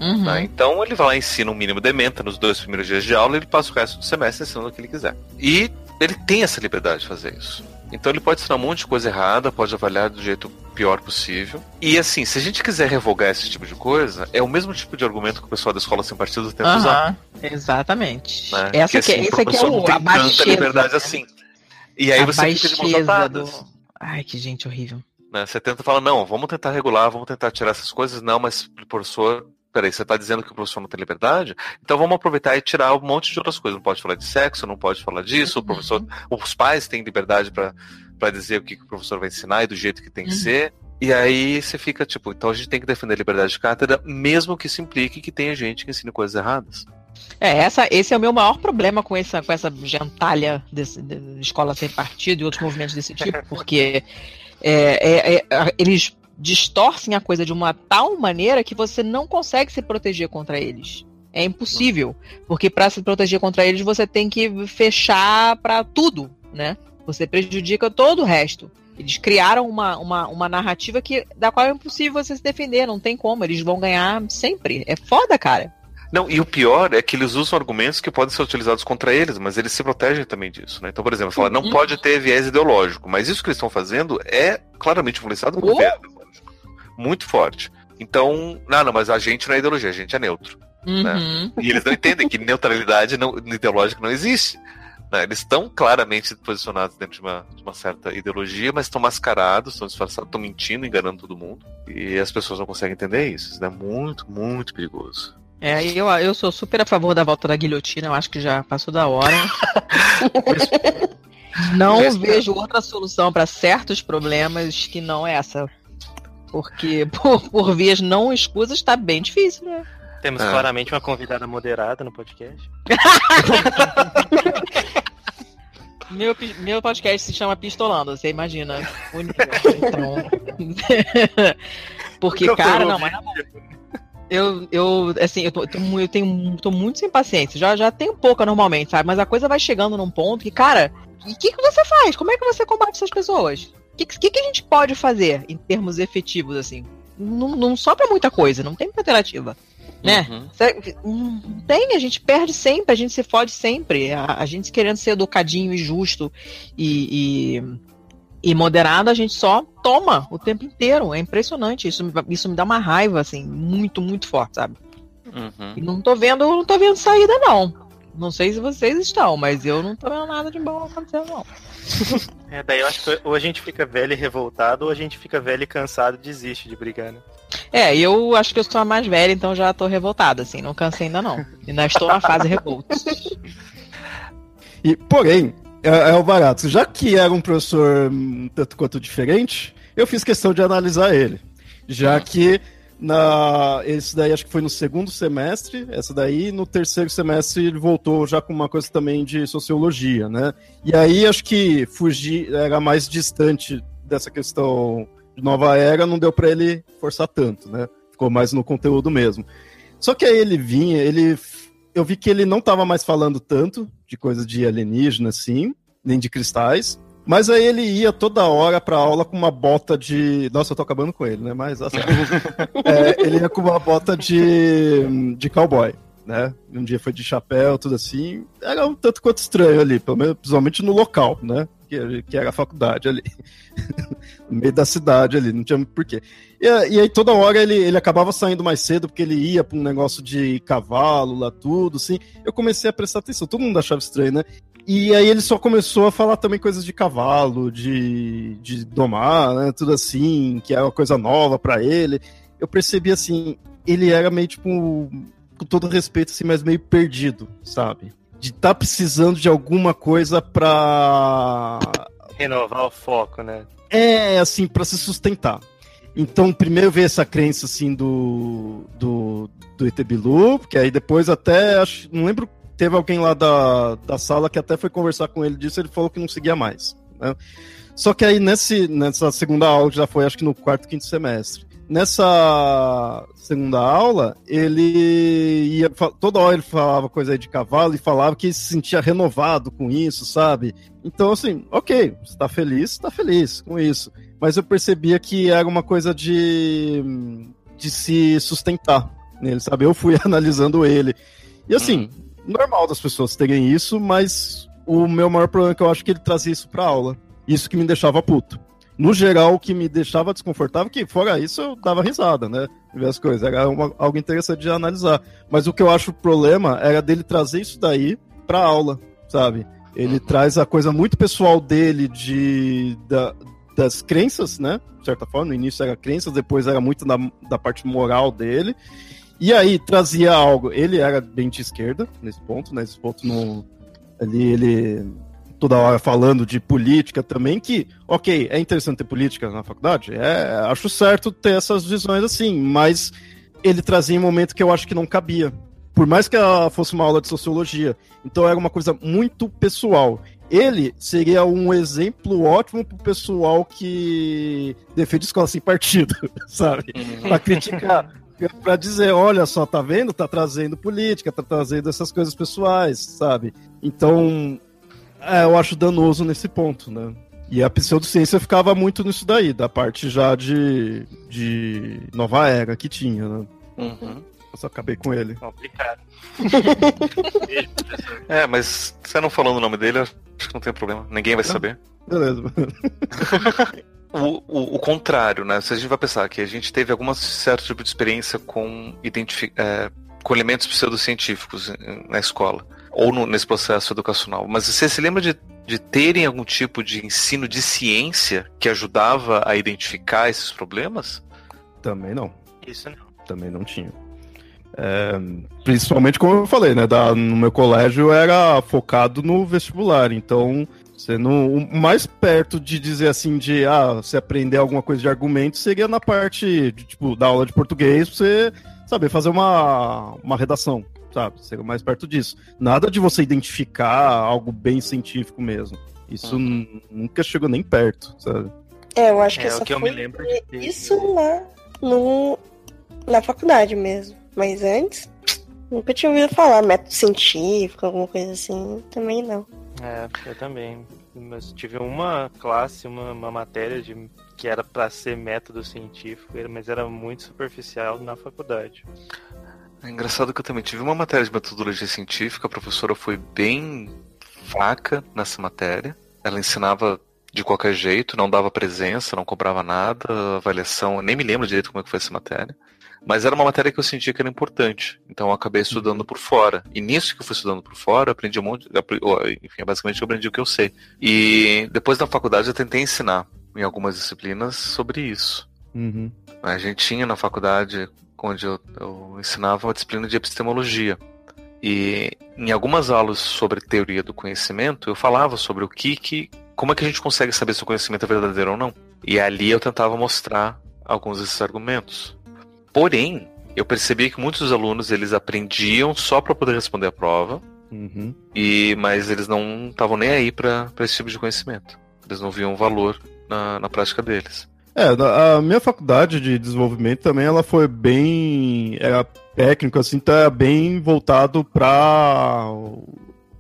Uhum. Né? Então ele vai lá e ensina um mínimo de ementa nos dois primeiros dias de aula e ele passa o resto do semestre ensinando o que ele quiser. E ele tem essa liberdade de fazer isso. Então ele pode ensinar um monte de coisa errada, pode avaliar do jeito pior possível. E assim, se a gente quiser revogar esse tipo de coisa, é o mesmo tipo de argumento que o pessoal da escola sem partido tenta uhum, usar. Exatamente. Né? Essa que, assim, esse aqui é o, a baixeza, liberdade né? assim. E aí a você fica de mãos do... Ai, que gente horrível. Né? Você tenta falar, não, vamos tentar regular, vamos tentar tirar essas coisas. Não, mas professor, peraí, você está dizendo que o professor não tem liberdade? Então vamos aproveitar e tirar um monte de outras coisas. Não pode falar de sexo, não pode falar disso, o professor, uhum. os pais têm liberdade para dizer o que, que, o professor vai ensinar e do jeito que tem que uhum. ser. E aí você fica tipo, então a gente tem que defender a liberdade de cátedra, mesmo que isso implique que tenha gente que ensine coisas erradas. É, essa, esse é o meu maior problema com essa, com essa gentalha desse, de escola sem partido e outros movimentos desse tipo, *laughs* porque é, é, é, eles distorcem a coisa de uma tal maneira que você não consegue se proteger contra eles. É impossível, porque para se proteger contra eles você tem que fechar para tudo, né? Você prejudica todo o resto. Eles criaram uma, uma, uma narrativa que da qual é impossível você se defender, não tem como, eles vão ganhar sempre. É foda, cara. Não, e o pior é que eles usam argumentos que podem ser utilizados contra eles, mas eles se protegem também disso, né? Então, por exemplo, fala, não uhum. pode ter viés ideológico, mas isso que eles estão fazendo é claramente influenciado uh. viés ideológico. Muito forte. Então, não, não, mas a gente não é ideologia, a gente é neutro. Né? Uhum. Né? E eles não entendem que neutralidade não, ideológica não existe. Né? Eles estão claramente posicionados dentro de uma, de uma certa ideologia, mas estão mascarados, estão disfarçados, estão mentindo, enganando todo mundo. E as pessoas não conseguem entender isso. Isso é muito, muito perigoso. É, eu, eu sou super a favor da volta da guilhotina, eu acho que já passou da hora. *laughs* não vejo outra solução para certos problemas que não essa. Porque por, por vias não escusas está bem difícil, né? Temos é. claramente uma convidada moderada no podcast. *laughs* meu, meu podcast se chama Pistolando, você imagina o nível. Então... *laughs* Porque, cara, não, mas eu, eu, assim, eu, tô, eu tenho tô muito sem paciência. Já, já tenho pouca normalmente, sabe? Mas a coisa vai chegando num ponto que, cara, o que, que você faz? Como é que você combate essas pessoas? O que, que, que a gente pode fazer em termos efetivos, assim? Não, não sobra muita coisa, não tem muita alternativa. Né? Uhum. Não tem, a gente perde sempre, a gente se fode sempre. A, a gente querendo ser educadinho e justo e, e e moderado a gente só toma o tempo inteiro. É impressionante. Isso, me, isso me dá uma raiva, assim, muito, muito forte, sabe? Uhum. E não tô vendo, não tô vendo saída, não. Não sei se vocês estão, mas eu não tô vendo nada de bom acontecendo, não. *laughs* É, daí eu acho que ou a gente fica velho e revoltado, ou a gente fica velho e cansado e desiste de brigar, né? É, eu acho que eu sou a mais velha, então já tô revoltada, assim, não cansei ainda não. Ainda estou na fase revolta. *laughs* E, porém, é, é, o barato. Já que era um professor um tanto quanto diferente, eu fiz questão de analisar ele. Já que na esse daí acho que foi no segundo semestre, essa daí no terceiro semestre ele voltou já com uma coisa também de sociologia, né? E aí acho que fugir era mais distante dessa questão de nova era, não deu para ele forçar tanto, né? Ficou mais no conteúdo mesmo. Só que aí ele vinha, ele eu vi que ele não estava mais falando tanto de coisa de alienígena, assim, nem de cristais. Mas aí ele ia toda hora pra aula com uma bota de. Nossa, eu tô acabando com ele, né? Mas assim, *laughs* é, ele ia com uma bota de, de cowboy, né? Um dia foi de chapéu, tudo assim. Era um tanto quanto estranho ali, pelo menos, principalmente no local, né? Que, que era a faculdade ali. *laughs* no meio da cidade ali, não tinha muito porquê. E, e aí toda hora ele, ele acabava saindo mais cedo, porque ele ia pra um negócio de cavalo lá, tudo, assim. Eu comecei a prestar atenção, todo mundo achava estranho, né? E aí ele só começou a falar também coisas de cavalo, de, de domar, né? Tudo assim, que é uma coisa nova para ele. Eu percebi assim, ele era meio tipo, com todo respeito, assim, mas meio perdido, sabe? De estar tá precisando de alguma coisa pra. Renovar o foco, né? É, assim, para se sustentar. Então, primeiro veio essa crença, assim, do, do, do Etebilu, porque aí depois até, acho, não lembro teve alguém lá da, da sala que até foi conversar com ele disso, ele falou que não seguia mais. Né? Só que aí nesse, nessa segunda aula, já foi acho que no quarto, quinto semestre. Nessa segunda aula, ele ia. Toda hora ele falava coisa de cavalo e falava que se sentia renovado com isso, sabe? Então, assim, ok, você tá feliz, tá feliz com isso. Mas eu percebia que era uma coisa de, de se sustentar nele, sabe? Eu fui *laughs* analisando ele. E assim, hum normal das pessoas terem isso, mas o meu maior problema é que eu acho que ele trazia isso pra aula. Isso que me deixava puto. No geral, o que me deixava desconfortável, que fora isso eu dava risada, né? Ver as coisas, era uma, algo interessante de analisar. Mas o que eu acho o problema era dele trazer isso daí pra aula, sabe? Ele uhum. traz a coisa muito pessoal dele de, da, das crenças, né? De certa forma, no início era crenças, depois era muito da, da parte moral dele. E aí trazia algo. Ele era bem de esquerda nesse ponto, né? Nesse ponto no. Ali ele toda hora falando de política também, que, ok, é interessante ter política na faculdade, é, acho certo ter essas visões assim, mas ele trazia um momento que eu acho que não cabia. Por mais que ela fosse uma aula de sociologia. Então era uma coisa muito pessoal. Ele seria um exemplo ótimo pro pessoal que defende escola sem partido, *laughs* sabe? Pra criticar para dizer, olha só, tá vendo? Tá trazendo política, tá trazendo essas coisas pessoais, sabe? Então, é, eu acho danoso nesse ponto, né? E a pseudociência ficava muito nisso daí, da parte já de, de nova era que tinha, né? Uhum. Eu só acabei com ele. Complicado. *laughs* é, mas você não falando o nome dele, acho que não tem problema. Ninguém vai saber. Beleza. *laughs* O, o, o, contrário, né? Se a gente vai pensar que a gente teve algum certo tipo de experiência com, é, com elementos pseudocientíficos na escola, ou no, nesse processo educacional, mas você se lembra de, de terem algum tipo de ensino de ciência que ajudava a identificar esses problemas? Também não. Isso não. Também não tinha. É, principalmente como eu falei, né? Da, no meu colégio era focado no vestibular, então você não, o mais perto de dizer assim, de ah, você aprender alguma coisa de argumento, seria na parte de, tipo, da aula de português, pra você saber fazer uma, uma redação, sabe? Seria mais perto disso. Nada de você identificar algo bem científico mesmo. Isso uhum. nunca chegou nem perto, sabe? É, eu acho que, é, o que eu me lembro de isso na, no, na faculdade mesmo. Mas antes, nunca tinha ouvido falar método científico, alguma coisa assim, também não. É, eu também. Mas tive uma classe, uma, uma matéria de, que era para ser método científico, mas era muito superficial na faculdade. É engraçado que eu também tive uma matéria de metodologia científica, a professora foi bem fraca nessa matéria. Ela ensinava de qualquer jeito, não dava presença, não cobrava nada, avaliação, nem me lembro direito como é que foi essa matéria. Mas era uma matéria que eu sentia que era importante. Então eu acabei estudando por fora. E nisso que eu fui estudando por fora, eu aprendi um monte. Enfim, basicamente eu aprendi o que eu sei. E depois da faculdade eu tentei ensinar em algumas disciplinas sobre isso. Uhum. A gente tinha na faculdade, onde eu, eu ensinava uma disciplina de epistemologia. E em algumas aulas sobre teoria do conhecimento, eu falava sobre o que, que como é que a gente consegue saber se o conhecimento é verdadeiro ou não. E ali eu tentava mostrar alguns desses argumentos. Porém, eu percebi que muitos dos alunos eles aprendiam só para poder responder a prova, uhum. e mas eles não estavam nem aí para esse tipo de conhecimento. Eles não viam valor na, na prática deles. É, a minha faculdade de desenvolvimento também ela foi bem era técnico assim, tá bem voltado para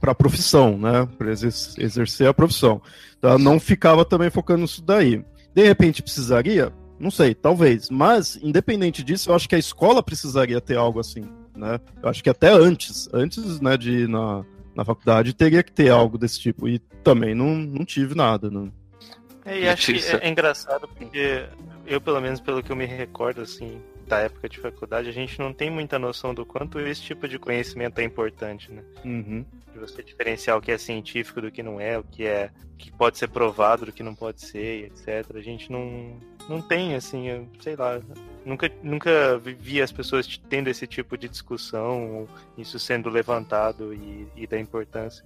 a profissão, né? Para exercer a profissão. Então, não ficava também focando nisso daí. De repente precisaria? Não sei, talvez. Mas, independente disso, eu acho que a escola precisaria ter algo assim, né? Eu acho que até antes, antes né, de ir na, na faculdade, teria que ter algo desse tipo. E também não, não tive nada, né? É, e acho que é, é engraçado porque eu, pelo menos pelo que eu me recordo, assim, da época de faculdade, a gente não tem muita noção do quanto esse tipo de conhecimento é importante, né? Uhum. De você diferenciar o que é científico do que não é, o que é que pode ser provado do que não pode ser, etc. A gente não, não tem, assim, eu, sei lá. Nunca, nunca vi as pessoas tendo esse tipo de discussão, isso sendo levantado e, e da importância.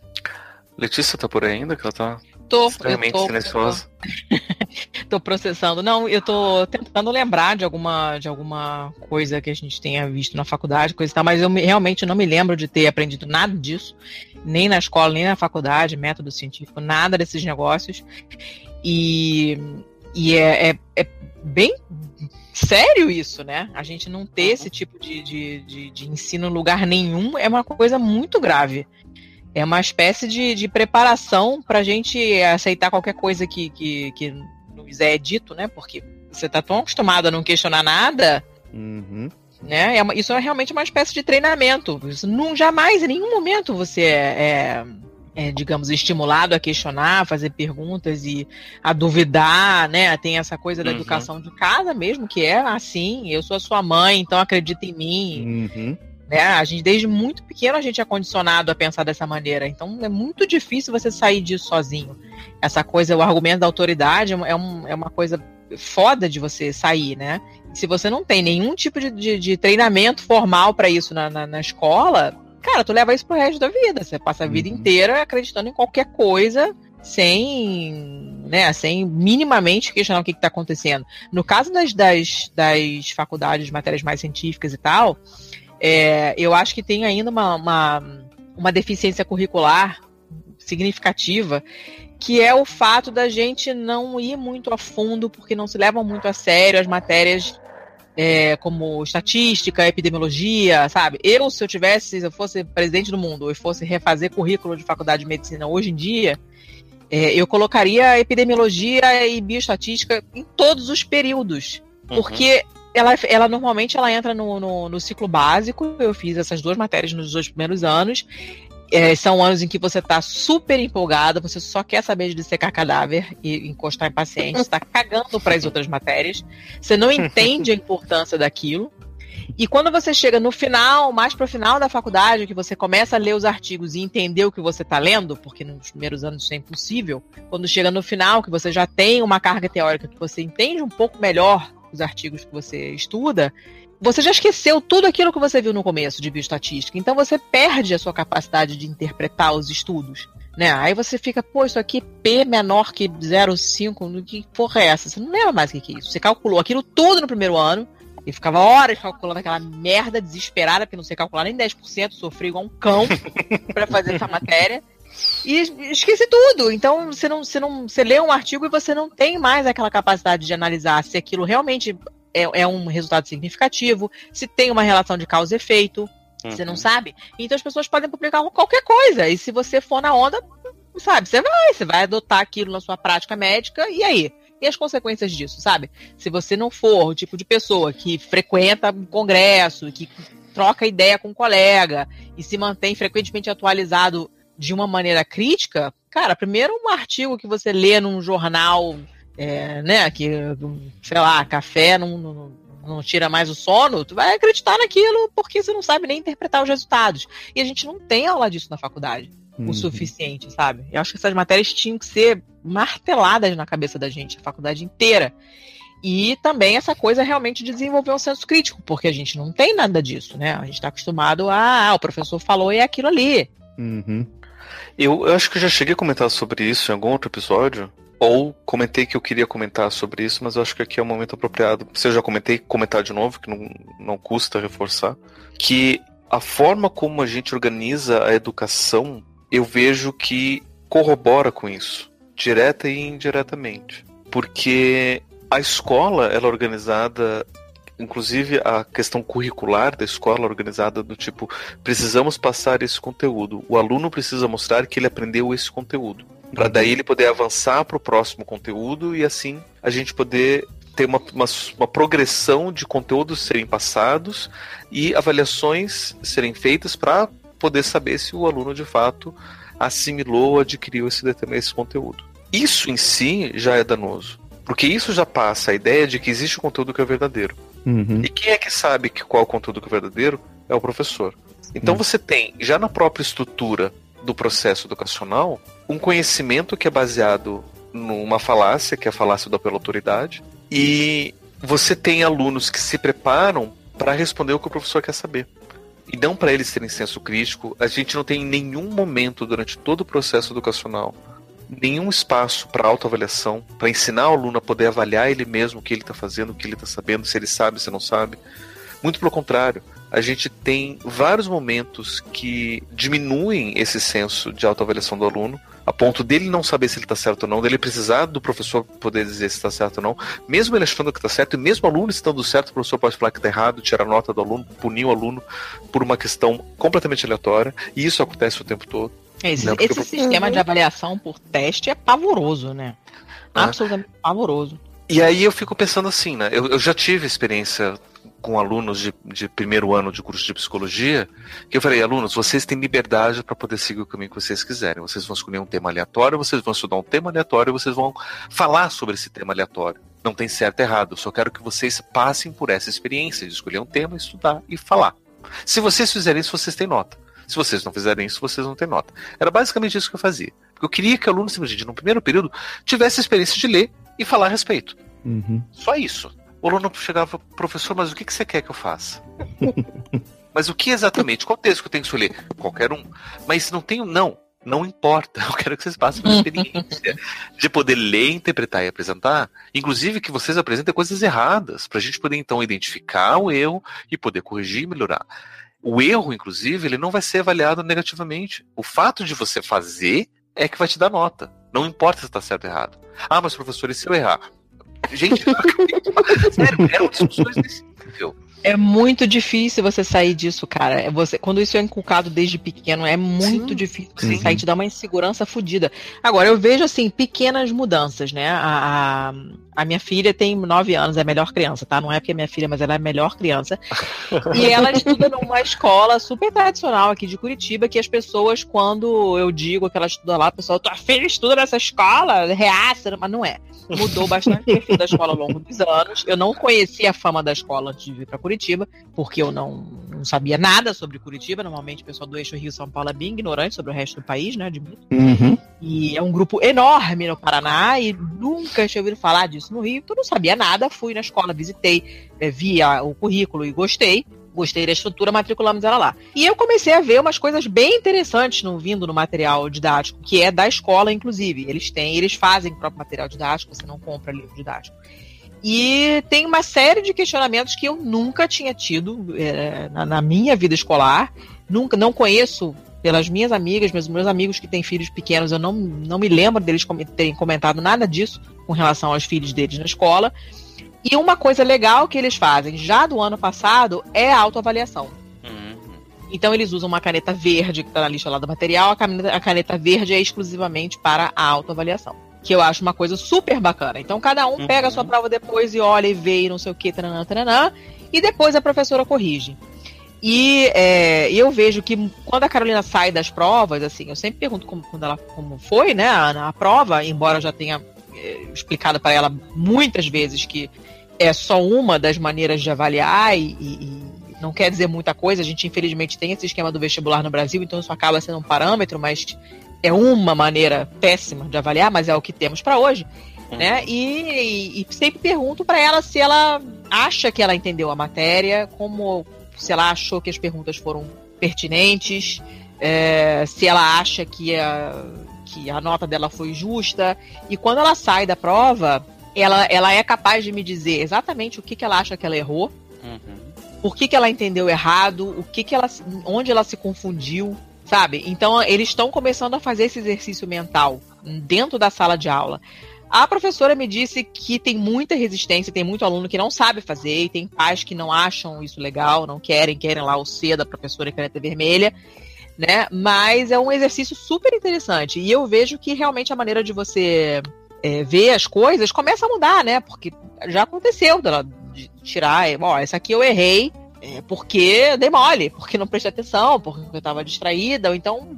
Letícia tá por aí ainda? Que ela tá tô, extremamente tô, silenciosa. tô *laughs* processando. Não, eu tô tentando lembrar de alguma, de alguma coisa que a gente tenha visto na faculdade, coisa e tal, mas eu me, realmente não me lembro de ter aprendido nada disso, nem na escola, nem na faculdade, método científico, nada desses negócios. E, e é, é, é bem sério isso, né? A gente não ter esse tipo de, de, de, de ensino em lugar nenhum é uma coisa muito grave. É uma espécie de, de preparação para a gente aceitar qualquer coisa que, que, que nos é dito, né? Porque você está tão acostumado a não questionar nada. Uhum. Né? É uma, isso é realmente uma espécie de treinamento. Isso não, jamais, em nenhum momento, você é, é, é, digamos, estimulado a questionar, a fazer perguntas e a duvidar, né? Tem essa coisa da uhum. educação de casa mesmo, que é assim, eu sou a sua mãe, então acredita em mim. Uhum. Né? A gente, desde muito pequeno, a gente é condicionado a pensar dessa maneira. Então é muito difícil você sair disso sozinho. Essa coisa, o argumento da autoridade é, um, é uma coisa foda de você sair, né? Se você não tem nenhum tipo de, de, de treinamento formal para isso na, na, na, escola, cara, tu leva isso pro resto da vida. Você passa a vida uhum. inteira acreditando em qualquer coisa sem, né, sem minimamente questionar o que está acontecendo. No caso das, das, das faculdades de matérias mais científicas e tal, é, eu acho que tem ainda uma, uma, uma deficiência curricular significativa, que é o fato da gente não ir muito a fundo, porque não se levam muito a sério as matérias é, como estatística, epidemiologia, sabe? Eu, se eu tivesse, se eu fosse presidente do mundo e fosse refazer currículo de faculdade de medicina hoje em dia, é, eu colocaria epidemiologia e bioestatística em todos os períodos. Uhum. Porque ela, ela normalmente ela entra no, no, no, ciclo básico. Eu fiz essas duas matérias nos dois primeiros anos. É, são anos em que você está super empolgado, você só quer saber de secar cadáver e encostar em paciente, está cagando para as outras matérias. Você não entende a importância daquilo. E quando você chega no final, mais para o final da faculdade, que você começa a ler os artigos e entender o que você está lendo, porque nos primeiros anos isso é impossível, quando chega no final, que você já tem uma carga teórica que você entende um pouco melhor os artigos que você estuda, você já esqueceu tudo aquilo que você viu no começo de bioestatística. Então você perde a sua capacidade de interpretar os estudos. Né? Aí você fica, pô, isso aqui P menor que 0,5, que porra é essa? Você não lembra mais o que é isso. Você calculou aquilo tudo no primeiro ano e ficava horas calculando aquela merda desesperada, porque não sei calcular nem 10%, sofri igual um cão *laughs* para fazer essa matéria. E esqueci tudo. Então você não, você não, você lê um artigo e você não tem mais aquela capacidade de analisar se aquilo realmente é, é um resultado significativo, se tem uma relação de causa e efeito. Uhum. Você não uhum. sabe? Então as pessoas podem publicar qualquer coisa. E se você for na onda, sabe, você vai, você vai adotar aquilo na sua prática médica, e aí? E as consequências disso, sabe? Se você não for o tipo de pessoa que frequenta um congresso, que troca ideia com um colega e se mantém frequentemente atualizado de uma maneira crítica, cara, primeiro um artigo que você lê num jornal, é, né, que, sei lá, café não, não, não, tira mais o sono, tu vai acreditar naquilo porque você não sabe nem interpretar os resultados. E a gente não tem aula disso na faculdade. Uhum. O suficiente, sabe? Eu acho que essas matérias tinham que ser marteladas na cabeça da gente, a faculdade inteira. E também essa coisa realmente de desenvolver um senso crítico, porque a gente não tem nada disso, né? A gente está acostumado a, ah, o professor falou e é aquilo ali. Uhum. Eu, eu acho que já cheguei a comentar sobre isso em algum outro episódio. Ou comentei que eu queria comentar sobre isso, mas eu acho que aqui é o momento apropriado. Se eu já comentei, comentar de novo, que não, não custa reforçar. Que a forma como a gente organiza a educação, eu vejo que corrobora com isso, direta e indiretamente. Porque a escola ela é organizada inclusive a questão curricular da escola organizada do tipo, precisamos passar esse conteúdo. O aluno precisa mostrar que ele aprendeu esse conteúdo. Para daí ele poder avançar para o próximo conteúdo e assim a gente poder ter uma, uma, uma, progressão de conteúdos serem passados e avaliações serem feitas para poder saber se o aluno de fato assimilou ou adquiriu esse, esse conteúdo. Isso em si já é danoso. Porque isso já passa a ideia de que existe um conteúdo que é verdadeiro. Uhum. E quem é que sabe que qual é o conteúdo que é verdadeiro? É o professor. Então uhum. você tem, já na própria estrutura do processo educacional, um conhecimento que é baseado numa falácia, que é a falácia da pela autoridade, e você tem alunos que se preparam para responder o que o professor quer saber. E não para eles terem senso crítico. A gente não tem em nenhum momento durante todo o processo educacional nenhum espaço para autoavaliação, para ensinar o aluno a poder avaliar ele mesmo o que ele está fazendo, o que ele está sabendo, se ele sabe, se não sabe. Muito pelo contrário, a gente tem vários momentos que diminuem esse senso de autoavaliação do aluno, a ponto dele não saber se ele está certo ou não, dele precisar do professor poder dizer se está certo ou não, mesmo ele achando que está certo, e mesmo o aluno estando certo, o professor pode falar que está errado, tirar nota do aluno, punir o aluno por uma questão completamente aleatória, e isso acontece o tempo todo. Esse, não, esse sistema de avaliação por teste é pavoroso, né? Ah. Absolutamente pavoroso. E aí eu fico pensando assim, né? Eu, eu já tive experiência com alunos de, de, primeiro ano de curso de psicologia, que eu falei, alunos, vocês têm liberdade para poder seguir o caminho que vocês quiserem. Vocês vão escolher um tema aleatório, vocês vão estudar um tema aleatório, vocês vão falar sobre esse tema aleatório. Não tem certo e errado, eu só quero que vocês passem por essa experiência de escolher um tema, estudar e falar. Se vocês fizerem isso, vocês têm nota. Se vocês não fizerem isso, vocês não têm nota. Era basicamente isso que eu fazia. Eu queria que o aluno, simplesmente, no primeiro período, tivesse a experiência de ler e falar a respeito. Uhum. Só isso. O aluno chegava, professor, mas o que, que você quer que eu faça? *laughs* mas o que exatamente? Qual texto que eu tenho que escolher? Qualquer um. Mas não tenho. Não. Não importa, *laughs* eu quero que vocês passem uma experiência de poder ler, interpretar e apresentar. Inclusive que vocês apresentem coisas erradas, para a gente poder então identificar o erro e poder corrigir e melhorar. O erro, inclusive, ele não vai ser avaliado negativamente. O fato de você fazer é que vai te dar nota. Não importa se está certo ou errado. Ah, mas professor, e se eu errar? Gente, *laughs* sério, eram discussões desse nível. É muito difícil você sair disso, cara. É você, quando isso é inculcado desde pequeno, é muito sim, difícil você sim. sair, te dá uma insegurança fodida. Agora, eu vejo, assim, pequenas mudanças, né? A, a, a, minha filha tem nove anos, é a melhor criança, tá? Não é porque é minha filha, mas ela é a melhor criança. e ela *laughs* estuda numa escola super tradicional aqui de Curitiba, que as pessoas, quando eu digo que ela estuda lá, o pessoal, tua filha estuda nessa escola, reaça, mas não é. Mudou bastante o perfil da escola ao longo dos anos. Eu não conhecia a fama da escola antes de vir para Curitiba, porque eu não, não, sabia nada sobre Curitiba. Normalmente o pessoal do eixo Rio-São Paulo é bem ignorante sobre o resto do país, né? Admito. Uhum. E é um grupo enorme no Paraná e nunca tinha ouvido falar disso no Rio. Então não sabia nada. Fui na escola, visitei, é, vi o currículo e gostei gostei da estrutura, matriculamos ela lá. E eu comecei a ver umas coisas bem interessantes no vindo no material didático, que é da escola, inclusive. Eles têm, eles fazem o próprio material didático, você não compra livro didático. E tem uma série de questionamentos que eu nunca tinha tido é, na, na, minha vida escolar. Nunca, não conheço pelas minhas amigas, meus, meus amigos que têm filhos pequenos, eu não, não me lembro deles terem comentado nada disso com relação aos filhos deles na escola. E uma coisa legal que eles fazem já do ano passado é a autoavaliação. Uhum. Então eles usam uma caneta verde que está na lista lá do material, a caneta, a caneta verde é exclusivamente para a autoavaliação. Que eu acho uma coisa super bacana. Então cada um uhum. pega a sua prova depois e olha e vê e não sei o que, taranã, taranã, e depois a professora corrige. E é, eu vejo que quando a Carolina sai das provas, assim, eu sempre pergunto como, quando ela, como foi, né, a, a prova, embora eu já tenha é, explicado para ela muitas vezes que é só uma das maneiras de avaliar e, e, não quer dizer muita coisa. A gente, infelizmente, tem esse esquema do vestibular no Brasil, então isso acaba sendo um parâmetro, mas é uma maneira péssima de avaliar, mas é o que temos para hoje. Uhum. Né? E, e, sempre pergunto para ela se ela acha que ela entendeu a matéria, como se ela achou que as perguntas foram pertinentes, é, se ela acha que a, que a nota dela foi justa. E quando ela sai da prova, ela, ela é capaz de me dizer exatamente o que, que ela acha que ela errou, uhum. por que, que ela entendeu errado, o que, que ela, onde ela se confundiu, sabe? Então eles estão começando a fazer esse exercício mental dentro da sala de aula. A professora me disse que tem muita resistência, tem muito aluno que não sabe fazer, e tem pais que não acham isso legal, não querem, querem lá o C da professora caneta vermelha, né? Mas é um exercício super interessante. E eu vejo que realmente a maneira de você é, ver as coisas começa a mudar, né? Porque já aconteceu dela de tirar, ó, essa aqui eu errei, é, porque dei mole, porque não prestei atenção, porque eu estava distraída, ou então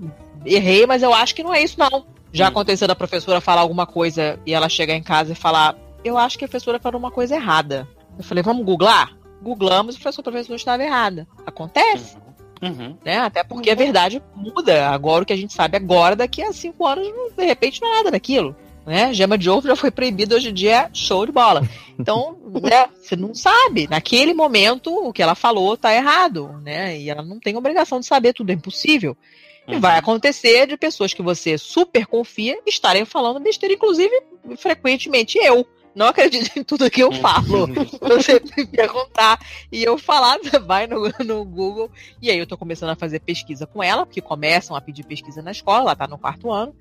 errei, mas eu acho que não é isso, não. Já hum. aconteceu da professora falar alguma coisa e ela chegar em casa e falar: Eu acho que a professora falou uma coisa errada. Eu falei: Vamos googlar? Googlamos e a professora, a professora estava errada. Acontece. Uhum. uhum. Né? Até porque a verdade muda. Agora o que a gente sabe agora, daqui a cinco anos, de repente não é nada daquilo. Né? Gema de ovo já foi proibido hoje em dia, é show de bola. Então, né, você não sabe. Naquele momento, o que ela falou tá errado, né? E ela não tem obrigação de saber tudo, é impossível. E vai uhum. acontecer de pessoas que você super confia estarem falando besteira, inclusive, frequentemente eu. Não acredito em tudo que eu falo. Uhum. *laughs* você me perguntar e eu falar, *laughs* vai no, no Google. E aí eu tô começando a fazer pesquisa com ela, porque começam a pedir pesquisa na escola, ela tá no quarto ano.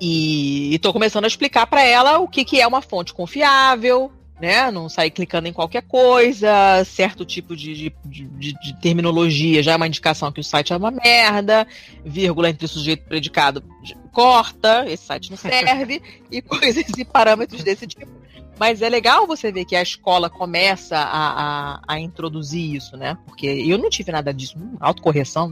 E estou começando a explicar para ela o que, que é uma fonte confiável, né? Não sair clicando em qualquer coisa, certo tipo de, de, de, de, terminologia já é uma indicação que o site é uma merda, vírgula entre sujeito e predicado corta, esse site não serve, *laughs* e coisas e parâmetros desse tipo. Mas é legal você ver que a escola começa a, a, a introduzir isso, né? Porque eu não tive nada disso, autocorreção,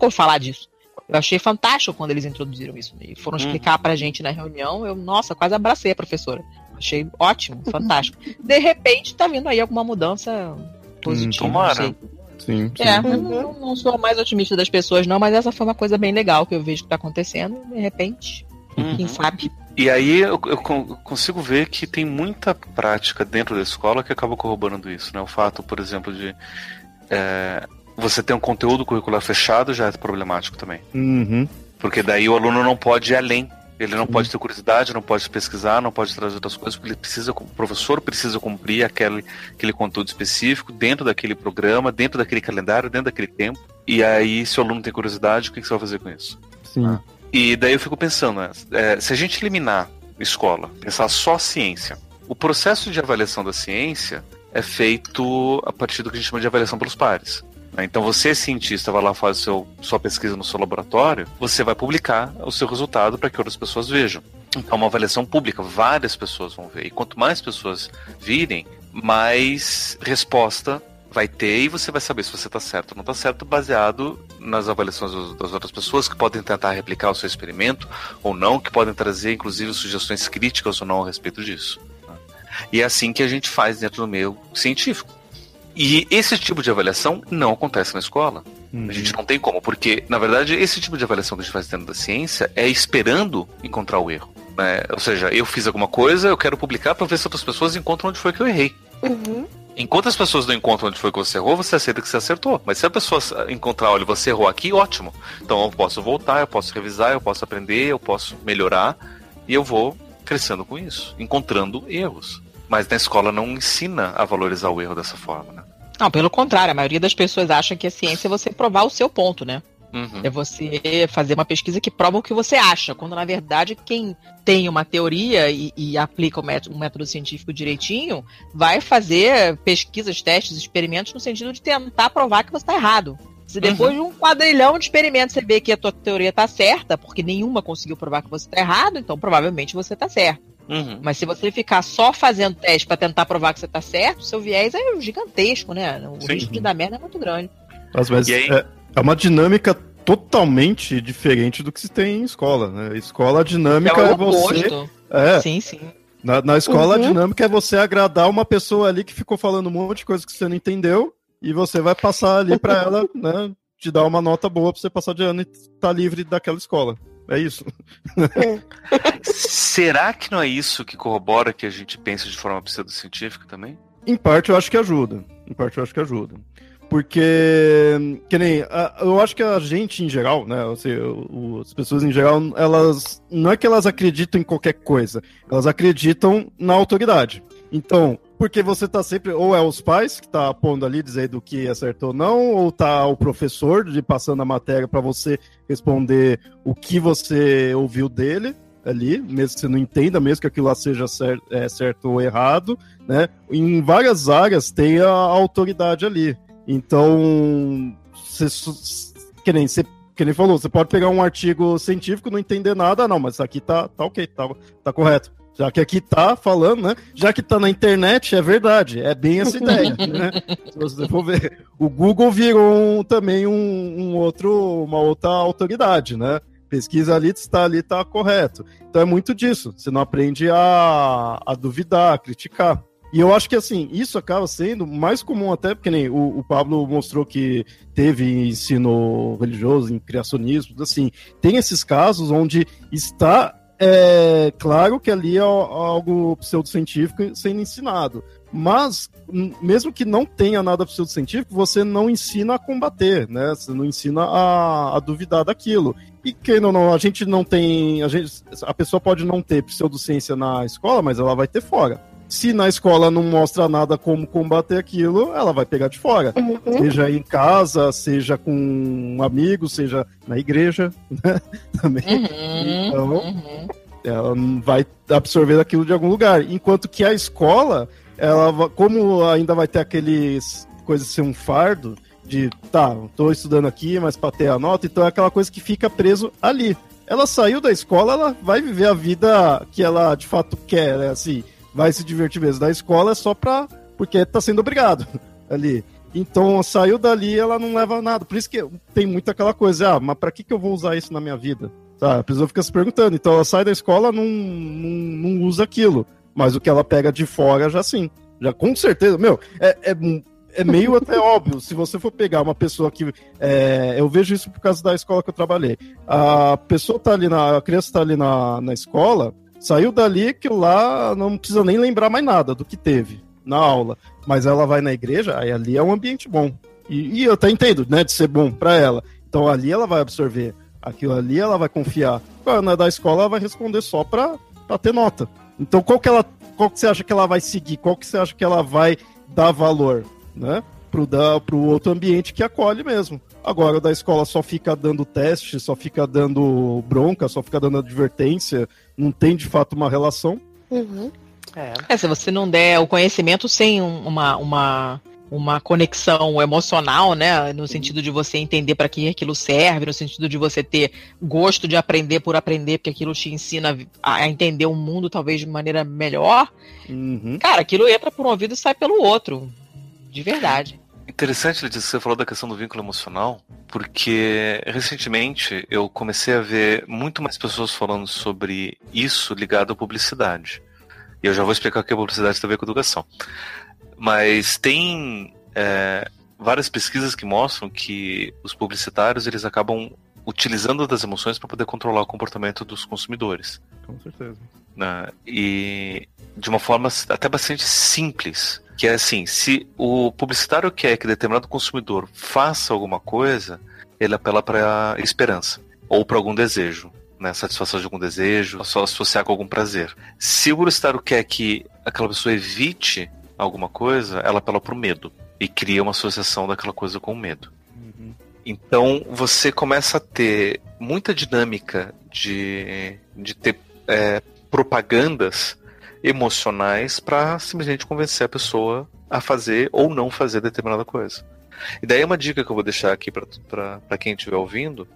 não falar disso. Eu achei fantástico quando eles introduziram isso. E foram uhum. explicar pra gente na reunião. Eu, nossa, quase abracei a professora. Achei ótimo, *laughs* fantástico. De repente, tá vindo aí alguma mudança positiva. Hum, tomara. Sim, sim. É, uhum. não, não, sou a mais otimista das pessoas, não, mas essa foi uma coisa bem legal que eu vejo que tá acontecendo. De repente, uhum. quem sabe. E aí eu, eu, consigo ver que tem muita prática dentro da escola que acaba corroborando isso, né? O fato, por exemplo, de é, você ter um conteúdo curricular fechado já é problemático também. Uhum. Porque daí o aluno não pode ir além. Ele não pode ter curiosidade, não pode pesquisar, não pode trazer outras coisas, porque ele precisa, o professor precisa cumprir aquele, aquele conteúdo específico dentro daquele programa, dentro daquele calendário, dentro daquele tempo. E aí, se o aluno tem curiosidade, o que, que você vai fazer com isso? Sim. Ah. E daí eu fico pensando, né, é, se a gente eliminar escola, pensar só ciência, o processo de avaliação da ciência é feito a partir do que a gente chama de avaliação pelos pares. Né? Então você, cientista, vai lá fazer seu, sua pesquisa no seu laboratório, você vai publicar o seu resultado para que outras pessoas vejam. Então, uma avaliação pública, várias pessoas vão ver. E quanto mais pessoas virem, mais resposta vai ter e você vai saber se você está certo ou não está certo, baseado nas avaliações das outras pessoas que podem tentar replicar o seu experimento ou não, que podem trazer inclusive sugestões críticas ou não a respeito disso. Né? E é assim que a gente faz dentro do meio científico. E esse tipo de avaliação não acontece na escola. Uhum. A gente não tem como, porque, na verdade, esse tipo de avaliação que a gente faz dentro da ciência é esperando encontrar o erro. Né? Ou seja, eu fiz alguma coisa, eu quero publicar para ver se outras pessoas encontram onde foi que eu errei. Uhum. Enquanto as pessoas não encontram onde foi que você errou, você aceita que você acertou. Mas se a pessoa encontrar, olha, você errou aqui, ótimo. Então eu posso voltar, eu posso revisar, eu posso aprender, eu posso melhorar. E eu vou crescendo com isso, encontrando erros. Mas na escola não ensina a valorizar o erro dessa forma, né? Não, pelo contrário, a maioria das pessoas acha que a ciência é você provar o seu ponto, né? Uhum. É você fazer uma pesquisa que prova o que você acha, quando na verdade quem tem uma teoria e, e aplica o método, o método, científico direitinho vai fazer pesquisas, testes, experimentos no sentido de tentar provar que você está errado. Se depois uhum. de um quadrilhão de experimentos você vê que a tua teoria está certa, porque nenhuma conseguiu provar que você está errado, então provavelmente você está certo. Uhum. Mas se você ficar só fazendo teste para tentar provar que você tá certo, seu viés é gigantesco, né? O Sim. risco de dar merda é muito grande. Mas, mas é, é, uma dinâmica totalmente diferente do que se tem em escola, né? Escola dinâmica é, é você. É. Sim, sim. Na, na escola uhum. a dinâmica é você agradar uma pessoa ali que ficou falando um monte de coisa que você não entendeu e você vai passar ali para ela, né? Te dar uma nota boa para você passar de ano e estar tá livre daquela escola. É isso. *laughs* Será que não é isso que corrobora que a gente pensa de forma pseudocientífica também? Em parte eu acho que ajuda. Em parte eu acho que ajuda. Porque, que nem, eu acho que a gente em geral, né, assim, as pessoas em geral, elas, não é que elas acreditam em qualquer coisa, elas acreditam na autoridade. Então, porque você tá sempre, ou é os pais que tá pondo ali dizendo que acertou ou não, ou tá o professor de passando a matéria para você responder o que você ouviu dele, ali, mesmo que você não entenda, mesmo que aquilo lá seja certo, é, certo ou errado, né? Em várias áreas tem a autoridade ali. Então, você, que nem você que nem falou, você pode pegar um artigo científico não entender nada, não, mas aqui tá, tá ok, tá, tá correto. Já que aqui tá falando, né? Já que tá na internet, é verdade. É bem essa ideia, *laughs* né? Se você for ver. O Google virou um, também um, um, outro, uma outra autoridade, né? Pesquisa ali, está ali, tá correto. Então é muito disso. Você não aprende a, a duvidar, a criticar. E eu acho que, assim, isso acaba sendo mais comum até, porque nem o, o Pablo mostrou que teve ensino religioso, em criacionismo, assim, tem esses casos onde está é claro que ali é algo pseudocientífico sendo ensinado. Mas, mesmo que não tenha nada pseudocientífico, você não ensina a combater, né? Você não ensina a, a duvidar daquilo. E que não, não, a gente não tem. A, gente, a pessoa pode não ter pseudociência na escola, mas ela vai ter fora. Se na escola não mostra nada como combater aquilo, ela vai pegar de fora. Uhum. Seja em casa, seja com um amigo, seja na igreja, *laughs* né? Também. Uhum. Então, uhum. ela vai absorver aquilo de algum lugar. Enquanto que a escola, ela, como ainda vai ter aqueles coisas ser um fardo, de tá, tô estudando aqui, mas para ter a nota, então é aquela coisa que fica preso ali. Ela saiu da escola, ela vai viver a vida que ela de fato quer, né? assim, vai se divertir mesmo. Da escola é só pra. porque tá sendo obrigado *laughs* ali. Então saiu dali ela não leva nada. Por isso que tem muito aquela coisa, ah, mas pra que, que eu vou usar isso na minha vida? Tá, a pessoa fica se perguntando. Então ela sai da escola não, não, não usa aquilo. Mas o que ela pega de fora já sim. Já com certeza. Meu, é, é, é meio *laughs* até óbvio. Se você for pegar uma pessoa que. É, eu vejo isso por causa da escola que eu trabalhei. A pessoa tá ali na. A criança tá ali na, na escola Saiu dali que lá não precisa nem lembrar mais nada do que teve na aula. Mas ela vai na igreja, aí ali é um ambiente bom. E, e eu até entendo, né, de ser bom para ela. Então ali ela vai absorver. Aquilo ali ela vai confiar. Quando é da escola, ela vai responder só pra ter nota. Então qual que ela. Qual que você acha que ela vai seguir? Qual que você acha que ela vai dar valor? Né? Pro, da, pro outro ambiente que acolhe mesmo. Agora, o da escola só fica dando teste, só fica dando bronca, só fica dando advertência, não tem de fato uma relação. Uhum. É. é. se você não der o conhecimento sem uma, uma, uma conexão emocional, né? No sentido de você entender para que aquilo serve, no sentido de você ter gosto de aprender por aprender, porque aquilo te ensina a entender o mundo talvez de maneira melhor. Uhum. Cara, aquilo entra por um ouvido e sai pelo outro. De verdade. Interessante, Letícia, você falou da questão do vínculo emocional, porque recentemente eu comecei a ver muito mais pessoas falando sobre isso ligado à publicidade. E eu já vou explicar o que a publicidade tem a ver com educação. Mas tem é, várias pesquisas que mostram que os publicitários eles acabam utilizando das emoções para poder controlar o comportamento dos consumidores. Com certeza. Né? E de uma forma até bastante simples. Que é assim, se o publicitário quer que determinado consumidor faça alguma coisa, ele apela para esperança ou para algum desejo, né, satisfação de algum desejo, só associar com algum prazer. Se o publicitário quer que aquela pessoa evite alguma coisa, ela apela para o medo e cria uma associação daquela coisa com o medo. Uhum. Então você começa a ter muita dinâmica de, de ter é, propagandas emocionais para simplesmente convencer a pessoa a fazer ou não fazer determinada coisa. E daí uma dica que eu vou deixar aqui para quem estiver ouvindo: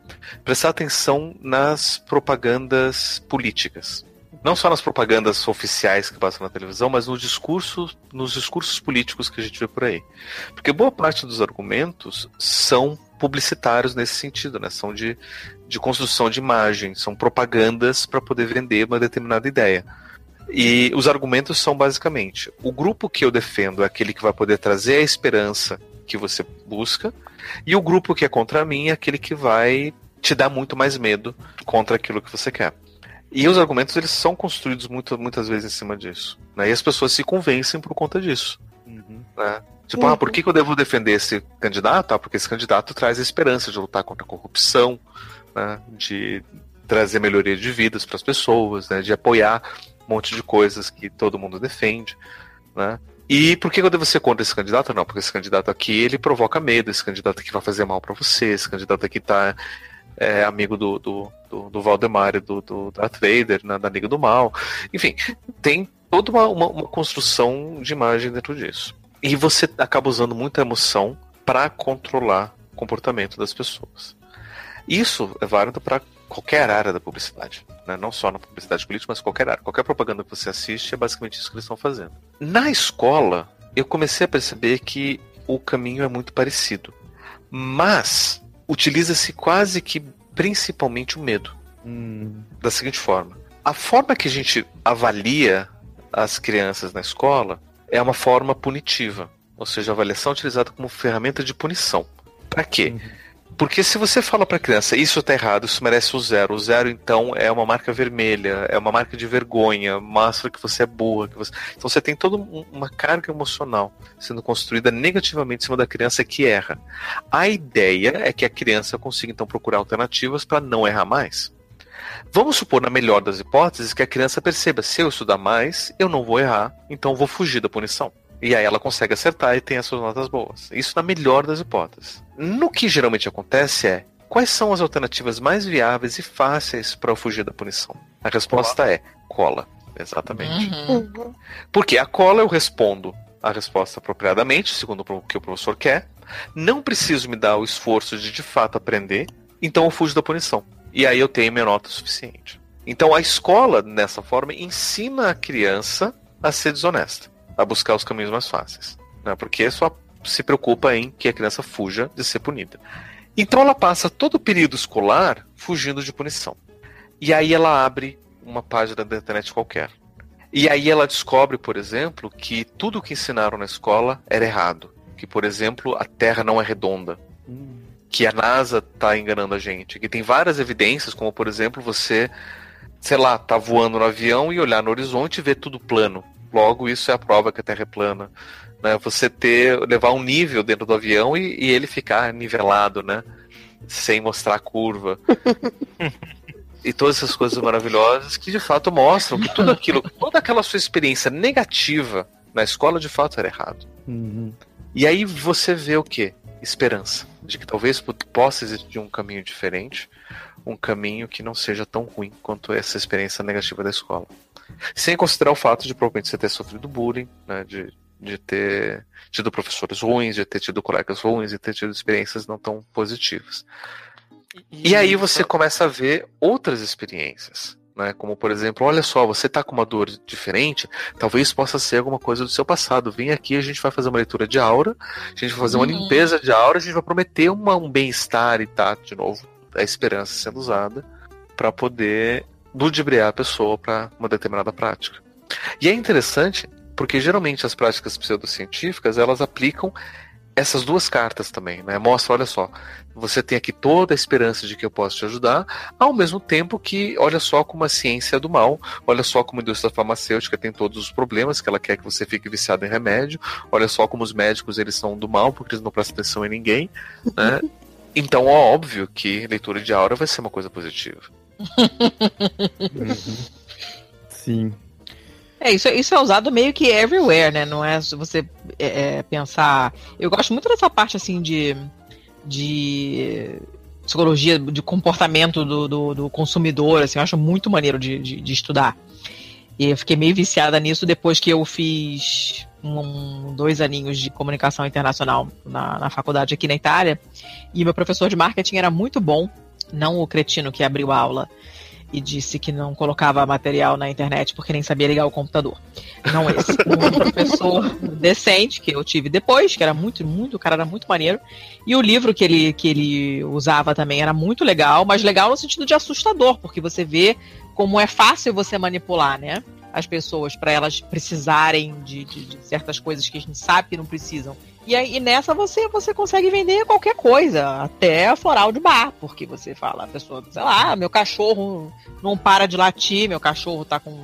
prestar atenção nas propagandas políticas. Não só nas propagandas oficiais que passam na televisão, mas nos discursos, nos discursos políticos que a gente vê por aí. Porque boa parte dos argumentos são publicitários nesse sentido, né? São de, de construção de imagem, são propagandas para poder vender uma determinada ideia. E os argumentos são basicamente: o grupo que eu defendo é aquele que vai poder trazer a esperança que você busca, e o grupo que é contra mim é aquele que vai te dar muito mais medo contra aquilo que você quer. E os argumentos eles são construídos muito, muitas vezes em cima disso. Né? E as pessoas se convencem por conta disso. Uhum. Né? Tipo, uhum. ah, por que, que eu devo defender esse candidato? Ah, porque esse candidato traz a esperança de lutar contra a corrupção, né? de trazer melhoria de vidas para as pessoas, né? de apoiar um monte de coisas que todo mundo defende, né? E por que eu devo ser contra esse candidato? Não, porque esse candidato aqui ele provoca medo, esse candidato aqui vai fazer mal para você, esse candidato aqui tá é amigo do, do, do, do Valdemar do, do Darth Vader, né, da Liga do Mal. Enfim, tem toda uma, uma, uma construção de imagem dentro disso. E você acaba usando muita emoção para controlar o comportamento das pessoas. Isso é válido para qualquer área da publicidade, né? não só na publicidade política, mas qualquer área. Qualquer propaganda que você assiste é basicamente isso que eles estão fazendo. Na escola, eu comecei a perceber que o caminho é muito parecido, mas utiliza-se quase que principalmente o medo. Hum. Da seguinte forma: a forma que a gente avalia as crianças na escola é uma forma punitiva, ou seja, a avaliação é utilizada como ferramenta de punição. Para quê? Uhum porque se você fala para a criança, isso está errado, isso merece o zero, o zero então é uma marca vermelha, é uma marca de vergonha, mostra que você é. Que você... Então você tem toda uma carga emocional sendo construída negativamente em cima da criança que erra. A ideia é que a criança consiga então procurar alternativas para não errar mais. Vamos supor, na melhor das hipóteses, que a criança perceba: se eu estudar mais, eu não vou errar, então vou fugir da punição. E aí ela consegue acertar e tem as suas notas boas. Isso na melhor das hipóteses. No que geralmente acontece é quais são as alternativas mais viáveis e fáceis para eu fugir da punição? A resposta cola. é cola. Exatamente. Uhum. Porque a cola eu respondo a resposta apropriadamente, segundo o que o professor quer. Não preciso me dar o esforço de de fato aprender, então eu fujo da punição. E aí eu tenho minha nota suficiente. Então a escola, nessa forma, ensina a criança a ser desonesta a buscar os caminhos mais fáceis. Né? Porque só se preocupa em que a criança fuja de ser punida. Então ela passa todo o período escolar fugindo de punição. E aí ela abre uma página da internet qualquer. E aí ela descobre, por exemplo, que tudo que ensinaram na escola era errado. Que, por exemplo, a Terra não é redonda. Que a NASA está enganando a gente. Que tem várias evidências, como por exemplo, você, sei lá, tá voando no avião e olhar no horizonte e ver tudo plano. Logo, isso é a prova que a Terra é plana. Né? Você ter levar um nível dentro do avião e, e ele ficar nivelado, né? Sem mostrar a curva. *laughs* e todas essas coisas maravilhosas que de fato mostram que tudo aquilo, toda aquela sua experiência negativa na escola de fato era errado. Uhum. E aí você vê o que? Esperança. De que talvez possa existir um caminho diferente, um caminho que não seja tão ruim quanto essa experiência negativa da escola. Sem considerar o fato de provavelmente você ter sofrido bullying, né, de, de ter tido professores ruins, de ter tido colegas ruins e ter tido experiências não tão positivas. E, e aí você começa a ver outras experiências. Né? Como, por exemplo, olha só, você está com uma dor diferente, talvez possa ser alguma coisa do seu passado. Vem aqui, a gente vai fazer uma leitura de aura, a gente vai fazer uma uhum. limpeza de aura, a gente vai prometer uma, um bem-estar e tá, de novo, a esperança sendo usada para poder ludibriar a pessoa para uma determinada prática. E é interessante porque geralmente as práticas pseudocientíficas elas aplicam essas duas cartas também, né? Mostra, olha só, você tem aqui toda a esperança de que eu posso te ajudar, ao mesmo tempo que, olha só como a ciência é do mal, olha só como a indústria farmacêutica tem todos os problemas, que ela quer que você fique viciado em remédio, olha só como os médicos eles são do mal, porque eles não prestam atenção em ninguém, né? *laughs* Então, óbvio que leitura de aura vai ser uma coisa positiva uhum. Sim. É, isso, isso é usado meio que everywhere, né? Não é você é, é, pensar. Eu gosto muito dessa parte assim de, de psicologia de comportamento do, do, do consumidor, assim, eu acho muito maneiro de, de, de, estudar. E eu fiquei meio viciada nisso depois que eu fiz um, dois aninhos de comunicação internacional na, na faculdade aqui na Itália. E meu professor de marketing era muito bom não o cretino que abriu a aula e disse que não colocava material na internet porque nem sabia ligar o computador. Não esse. Um *laughs* professor decente que eu tive depois, que era muito, muito, o cara era muito maneiro. E o livro que ele, que ele usava também era muito legal, mas legal no sentido de assustador, porque você vê como é fácil você manipular, né? As pessoas para elas precisarem de, de, de certas coisas que a gente sabe que não precisam. E aí nessa você você consegue vender qualquer coisa, até floral de bar, porque você fala, a pessoa, sei lá, meu cachorro não para de latir, meu cachorro tá com,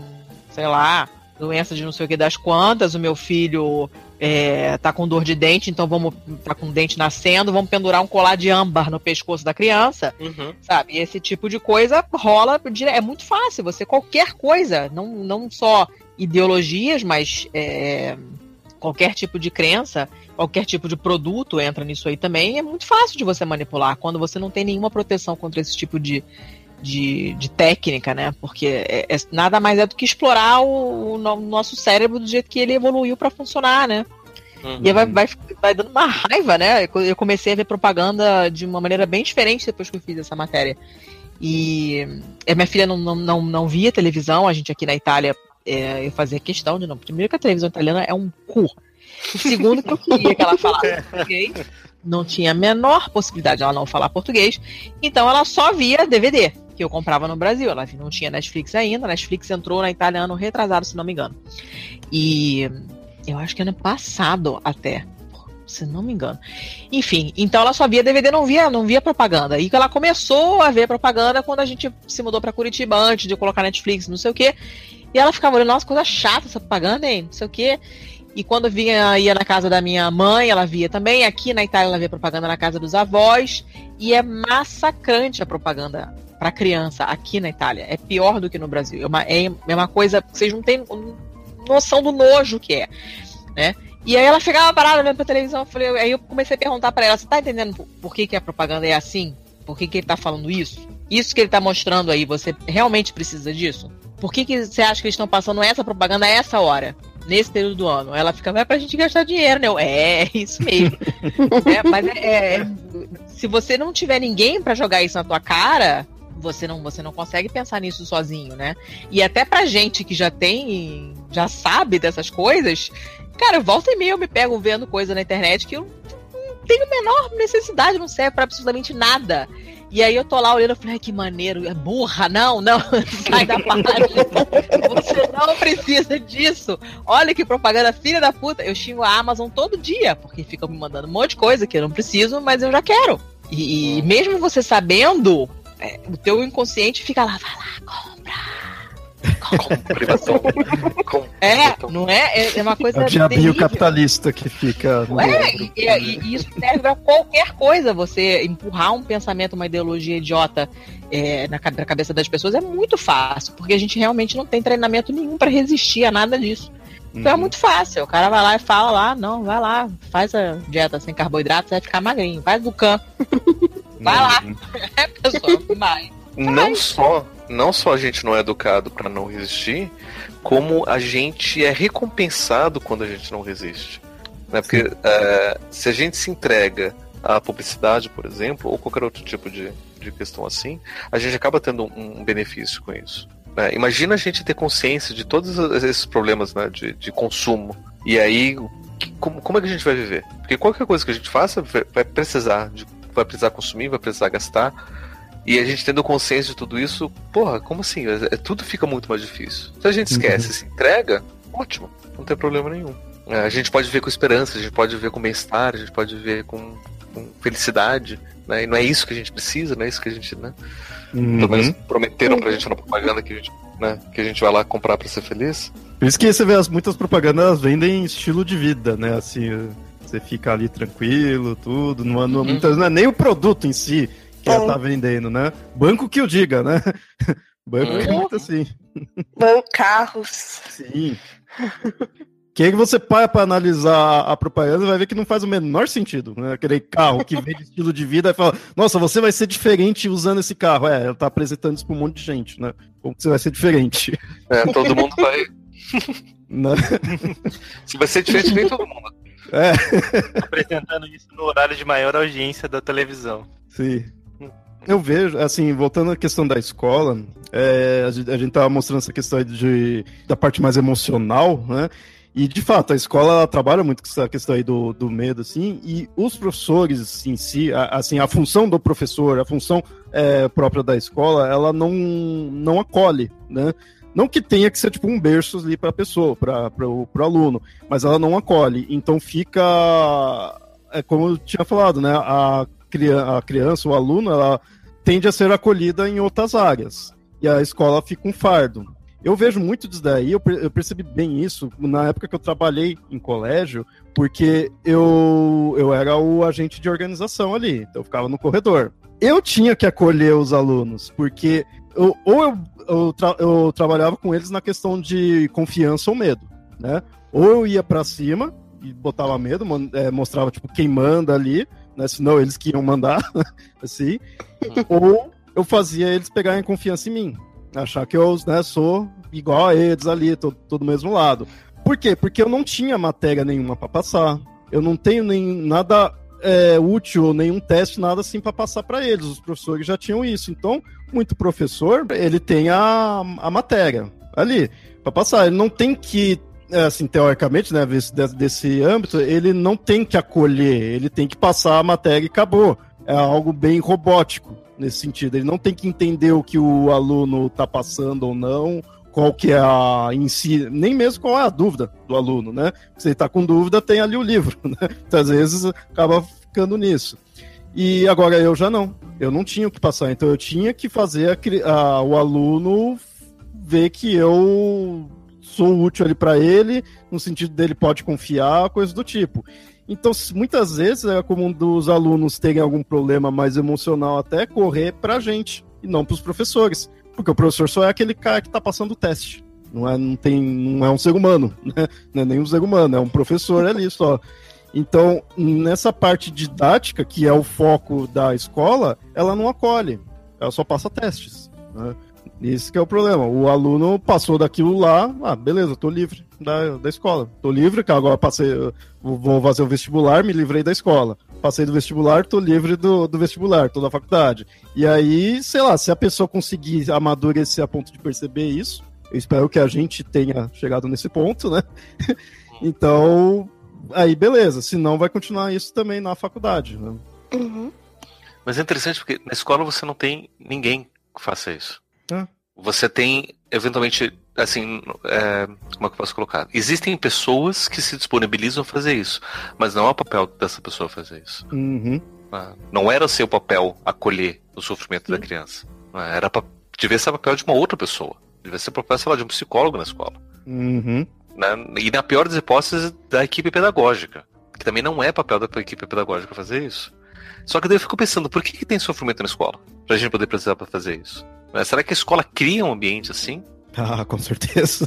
sei lá, doença de não sei o que das quantas, o meu filho é, tá com dor de dente, então vamos tá com o dente nascendo, vamos pendurar um colar de âmbar no pescoço da criança, uhum. sabe? E esse tipo de coisa rola, é muito fácil, você qualquer coisa, não, não só ideologias, mas é, qualquer tipo de crença, qualquer tipo de produto entra nisso aí também. É muito fácil de você manipular quando você não tem nenhuma proteção contra esse tipo de, de, de técnica, né? Porque é, é, nada mais é do que explorar o, o nosso cérebro do jeito que ele evoluiu para funcionar, né? Uhum. E vai, vai, vai dando uma raiva, né? Eu comecei a ver propaganda de uma maneira bem diferente depois que eu fiz essa matéria. E a minha filha não, não, não, não via televisão, a gente aqui na Itália, é, eu fazia questão de não. Primeiro que a televisão italiana é um cu. O segundo que eu queria que ela falasse *laughs* português, não tinha a menor possibilidade de ela não falar português, então ela só via DVD, que eu comprava no Brasil. Ela não tinha Netflix ainda, Netflix entrou na Itália ano retrasado, se não me engano. E eu acho que ano passado até se não me engano. Enfim, então ela só via DVD, não via, não via propaganda. E ela começou a ver propaganda quando a gente se mudou para Curitiba antes de colocar Netflix, não sei o quê. E ela ficava olhando, nossa, coisa chata essa propaganda, hein? Não sei o quê. E quando vinha, ia na casa da minha mãe, ela via também. Aqui na Itália, ela via propaganda na casa dos avós. E é massacrante a propaganda para criança aqui na Itália. É pior do que no Brasil. É uma, é, é uma coisa que vocês não têm noção do nojo que é. Né? E aí ela ficava parada olhando pra televisão. Eu falei, aí eu comecei a perguntar para ela: você tá entendendo por que, que a propaganda é assim? Por que, que ele tá falando isso? Isso que ele tá mostrando aí, você realmente precisa disso? Por que, que você acha que eles estão passando essa propaganda a essa hora? Nesse período do ano. Ela fica, é pra gente gastar dinheiro, né? Eu, é, *laughs* isso mesmo. *laughs* é, mas é, é, se você não tiver ninguém para jogar isso na tua cara, você não, você não consegue pensar nisso sozinho, né? E até pra gente que já tem, já sabe dessas coisas, Cara, volta e meia eu me pego vendo coisa na internet que eu não tenho a menor necessidade, não serve para absolutamente nada. E aí eu tô lá olhando e falei, que maneiro, é burra, não, não, *laughs* sai da página. Você não precisa disso. Olha que propaganda filha da puta. Eu xingo a Amazon todo dia, porque ficam me mandando um monte de coisa que eu não preciso, mas eu já quero. E, e mesmo você sabendo, é, o teu inconsciente fica lá, vai lá, compra é, não é? é? É uma coisa. É o diabinho capitalista que fica. É, e, e, e, isso serve pra qualquer coisa. Você empurrar um pensamento, uma ideologia idiota é, na, na cabeça das pessoas é muito fácil, porque a gente realmente não tem treinamento nenhum para resistir a nada disso. Então é uhum. muito fácil. O cara vai lá e fala lá, não, vai lá, faz a dieta sem carboidrato, você vai ficar magrinho. Faz do can. Vai lá. *laughs* É, pessoal, vai. Não só não só a gente não é educado para não resistir, como a gente é recompensado quando a gente não resiste. Né? Porque é, se a gente se entrega à publicidade, por exemplo, ou qualquer outro tipo de, de questão assim, a gente acaba tendo um, um benefício com isso. Né? Imagina a gente ter consciência de todos esses problemas né, de, de consumo. E aí, como, como é que a gente vai viver? Porque qualquer coisa que a gente faça vai precisar, de, vai precisar consumir, vai precisar gastar. E a gente tendo consciência de tudo isso, porra, como assim? É, é tudo fica muito mais difícil. Se a gente uhum. esquece, uhum. se entrega, ótimo, não tem problema nenhum. É, a gente pode ver com esperança, a gente pode ver com bem-estar, a gente pode ver com, com felicidade, né? E não é isso que a gente precisa, não é isso que a gente, né? Uhum. Pelo menos prometeram pra gente na propaganda que a gente, né, que a gente vai lá comprar pra ser feliz. Por isso que você vê as muitas propagandas vendem estilo de vida, né? Assim, você fica ali tranquilo, tudo, não, não, uhum. muitas, não é nem o produto em si, que ela tá vendendo, né? Banco que o diga, né? *laughs* Banco é muito assim. Banco, carros. Sim. Que aí você para para analisar a propaganda vai ver que não faz o menor sentido, né? Aquele carro que vende *laughs* estilo de vida e fala, nossa, você vai ser diferente usando esse carro. É, ela tá apresentando isso para um monte de gente, né? Como que você vai ser diferente? É, todo mundo vai. *laughs* Não. Se vai ser diferente, nem todo mundo. É. Apresentando isso no horário de maior audiência da televisão. Sim. Eu vejo, assim, voltando à questão da escola, é, a, gente, a gente tava mostrando essa questão de, da parte mais emocional, né? E, de fato, a escola trabalha muito com essa questão aí do, do medo, assim, e os professores em si, a, assim, a função do professor, a função é, própria da escola, ela não, não acolhe, né? Não que tenha que ser tipo um berço ali para a pessoa, para o aluno, mas ela não acolhe. Então fica, é como eu tinha falado, né? A, a criança, o aluno, ela tende a ser acolhida em outras áreas. E a escola fica um fardo. Eu vejo muito disso daí, eu, eu percebi bem isso na época que eu trabalhei em colégio, porque eu, eu era o agente de organização ali, então eu ficava no corredor. Eu tinha que acolher os alunos, porque ou eu, eu, tra, eu trabalhava com eles na questão de confiança ou medo, né? Ou eu ia para cima e botava medo, é, mostrava tipo quem manda ali, né? Senão eles que iam mandar, *laughs* assim. Ou eu fazia eles pegarem confiança em mim. Achar que eu né, sou igual a eles ali, tô do mesmo lado. Por quê? Porque eu não tinha matéria nenhuma para passar. Eu não tenho nem nada é, útil, nenhum teste, nada assim para passar para eles. Os professores já tinham isso. Então, muito professor, ele tem a, a matéria ali para passar. Ele não tem que é, assim, teoricamente, né, desse, desse âmbito, ele não tem que acolher, ele tem que passar a matéria e acabou. É algo bem robótico nesse sentido. Ele não tem que entender o que o aluno está passando ou não, qual que é a em si, nem mesmo qual é a dúvida do aluno, né? Se ele está com dúvida, tem ali o livro, *laughs* né? Então, às vezes acaba ficando nisso. E agora eu já não. Eu não tinha o que passar, então eu tinha que fazer a, a, o aluno ver que eu sou útil ali para ele, no sentido dele pode confiar, coisa do tipo. Então, muitas vezes é comum dos alunos terem algum problema mais emocional até correr para a gente e não para os professores, porque o professor só é aquele cara que está passando o teste. Não é, não, tem, não é um ser humano, *laughs* né? não é nem um ser humano, é um professor ali só. Então, nessa parte didática, que é o foco da escola, ela não acolhe, ela só passa testes. Né? Esse é o problema. O aluno passou daquilo lá, ah, beleza, tô livre da, da escola. Tô livre, que agora passei, vou fazer o vestibular, me livrei da escola. Passei do vestibular, tô livre do, do vestibular, tô da faculdade. E aí, sei lá, se a pessoa conseguir amadurecer a ponto de perceber isso, eu espero que a gente tenha chegado nesse ponto, né? *laughs* então, aí beleza. Se não, vai continuar isso também na faculdade. Né? Uhum. Mas é interessante porque na escola você não tem ninguém que faça isso. É. Você tem, eventualmente, assim, é, como é que eu posso colocar? Existem pessoas que se disponibilizam a fazer isso, mas não é o papel dessa pessoa fazer isso. Uhum. Ah, não era seu papel acolher o sofrimento uhum. da criança. Ah, era devia ser o papel de uma outra pessoa. Devia ser o papel, sei lá, de um psicólogo na escola. Uhum. Né? E na pior das hipóteses, da equipe pedagógica. Que também não é papel da equipe pedagógica fazer isso. Só que daí eu fico pensando, por que, que tem sofrimento na escola? Pra gente poder precisar para fazer isso. Será que a escola cria um ambiente assim? *laughs* Ah, com certeza.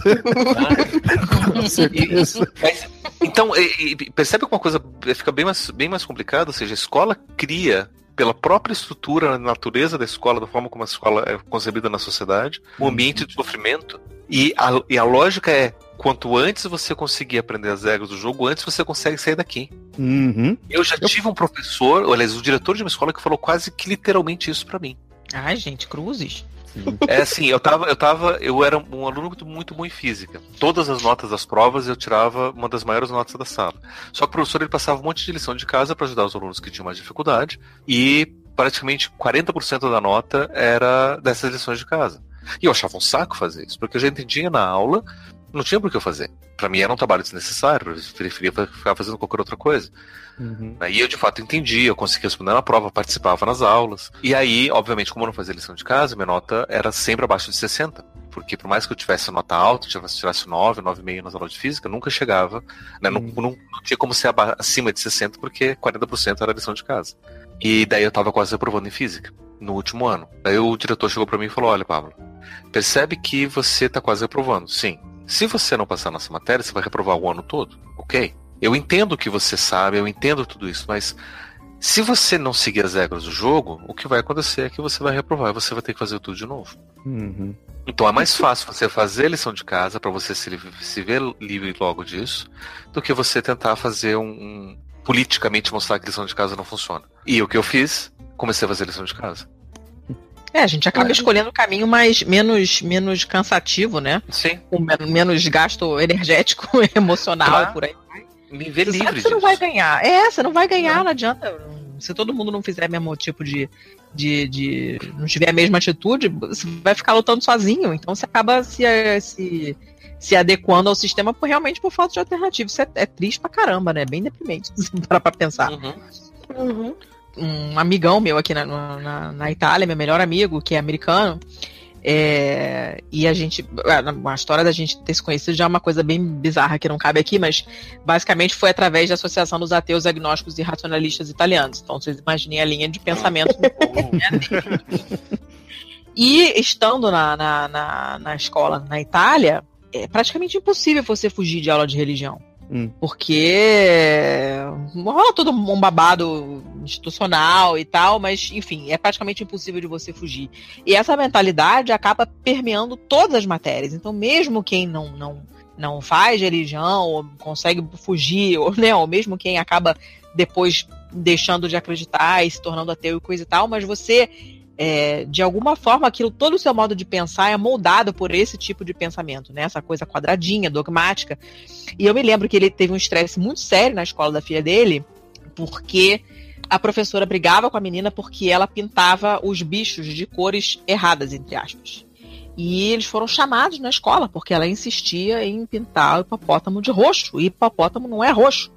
Ah. com certeza. *laughs* Mas, então, e, e, percebe que uma coisa fica bem mais, bem mais complicada? Ou seja, a escola cria, pela própria estrutura, a natureza da escola, da forma como a escola é concebida na sociedade, um ambiente de sofrimento. E a, e a lógica é: quanto antes você conseguir aprender as regras do jogo, antes você consegue sair daqui. Uhum. Eu já tive um professor, aliás, o diretor de uma escola que falou quase que literalmente isso para mim. Ai, gente, cruzes. É assim, eu tava, eu tava, eu era um aluno muito, muito bom em física. Todas as notas das provas eu tirava uma das maiores notas da sala. Só que o professor ele passava um monte de lição de casa para ajudar os alunos que tinham mais dificuldade e praticamente 40% da nota era dessas lições de casa. E eu achava um saco fazer isso, porque eu já entendia na aula, não tinha por que eu fazer. Para mim era um trabalho desnecessário, eu preferia ficar fazendo qualquer outra coisa. Uhum. E eu de fato entendi, eu conseguia responder na prova, participava nas aulas. E aí, obviamente, como eu não fazia lição de casa, minha nota era sempre abaixo de 60. Porque por mais que eu tivesse nota alta, tivesse, tivesse 9, 9,5 nas aulas de física, nunca chegava. Né? Uhum. Não, não, não, tinha como ser acima de 60, porque 40% era lição de casa. E daí eu tava quase reprovando em física, no último ano. Daí o diretor chegou para mim e falou: Olha, Pablo, percebe que você tá quase reprovando. Sim. Se você não passar nessa matéria, você vai reprovar o ano todo. Ok. Eu entendo que você sabe, eu entendo tudo isso, mas se você não seguir as regras do jogo, o que vai acontecer é que você vai reprovar e você vai ter que fazer tudo de novo. Uhum. Então é mais fácil você fazer a lição de casa para você se, se, ver livre logo disso, do que você tentar fazer um, um, politicamente mostrar que a lição de casa não funciona. E o que eu fiz, comecei a fazer a lição de casa. É, a gente acaba escolhendo o caminho mais menos menos cansativo, né? Sim. Com menos gasto energético, *laughs* emocional, claro. por aí me ver você livre Você não vai ganhar. É, você não vai ganhar, não, não adianta. Se todo mundo não fizer o mesmo tipo de, de, de. não tiver a mesma atitude, você vai ficar lutando sozinho. Então você acaba se, se, se adequando ao sistema por, realmente por falta de alternativa. Isso é, é triste pra caramba, né? Bem deprimente, *laughs* se parar pra pensar. Uhum. Uhum. Um amigão meu aqui na, na, na Itália, meu melhor amigo, que é americano, é, e a gente. A história da gente ter se conhecido já é uma coisa bem bizarra que não cabe aqui, mas basicamente foi através da Associação dos Ateus Agnósticos e Racionalistas Italianos. Então vocês imaginem a linha de pensamento do povo. *laughs* *laughs* e estando na, na, na, na escola na Itália, é praticamente impossível você fugir de aula de religião. Hum. Porque rola todo um babado institucional e tal, mas enfim, é praticamente impossível de você fugir. E essa mentalidade acaba permeando todas as matérias. Então, mesmo quem não, não, não faz religião, ou consegue fugir, ou, né, ou mesmo quem acaba depois deixando de acreditar e se tornando ateu e coisa e tal, mas você é, de alguma forma, aquilo, todo o seu modo de pensar é moldado por esse tipo de pensamento, né? Essa coisa quadradinha, dogmática. E eu me lembro que ele teve um estresse muito sério na escola da filha dele, porque a professora brigava com a menina porque ela pintava os bichos de cores erradas, entre aspas. E eles foram chamados na escola porque ela insistia em pintar o hipopótamo de roxo. E hipopótamo não é roxo.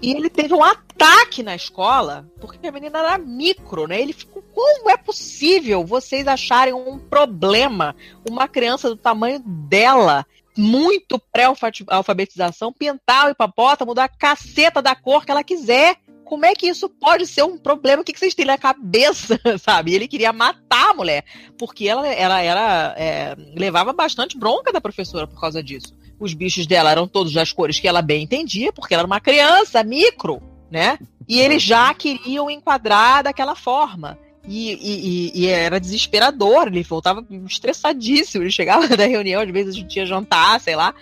E ele teve um ataque na escola, porque a menina era micro, né? Ele ficou, como é possível vocês acharem um problema uma criança do tamanho dela, muito pré-alfabetização, pintar o hipopótamo da caceta da cor que ela quiser? Como é que isso pode ser um problema? O que, vocês têm na cabeça, *laughs* sabe? Ele queria matar a mulher, porque ela, ela, ela é, levava bastante bronca da professora por causa disso os bichos dela eram todos das cores que ela bem entendia, porque ela era uma criança, micro, né? E eles já queriam enquadrar daquela forma. E, e, e, era desesperador, ele voltava estressadíssimo. Ele chegava *laughs* da reunião, às vezes a gente ia jantar, sei lá,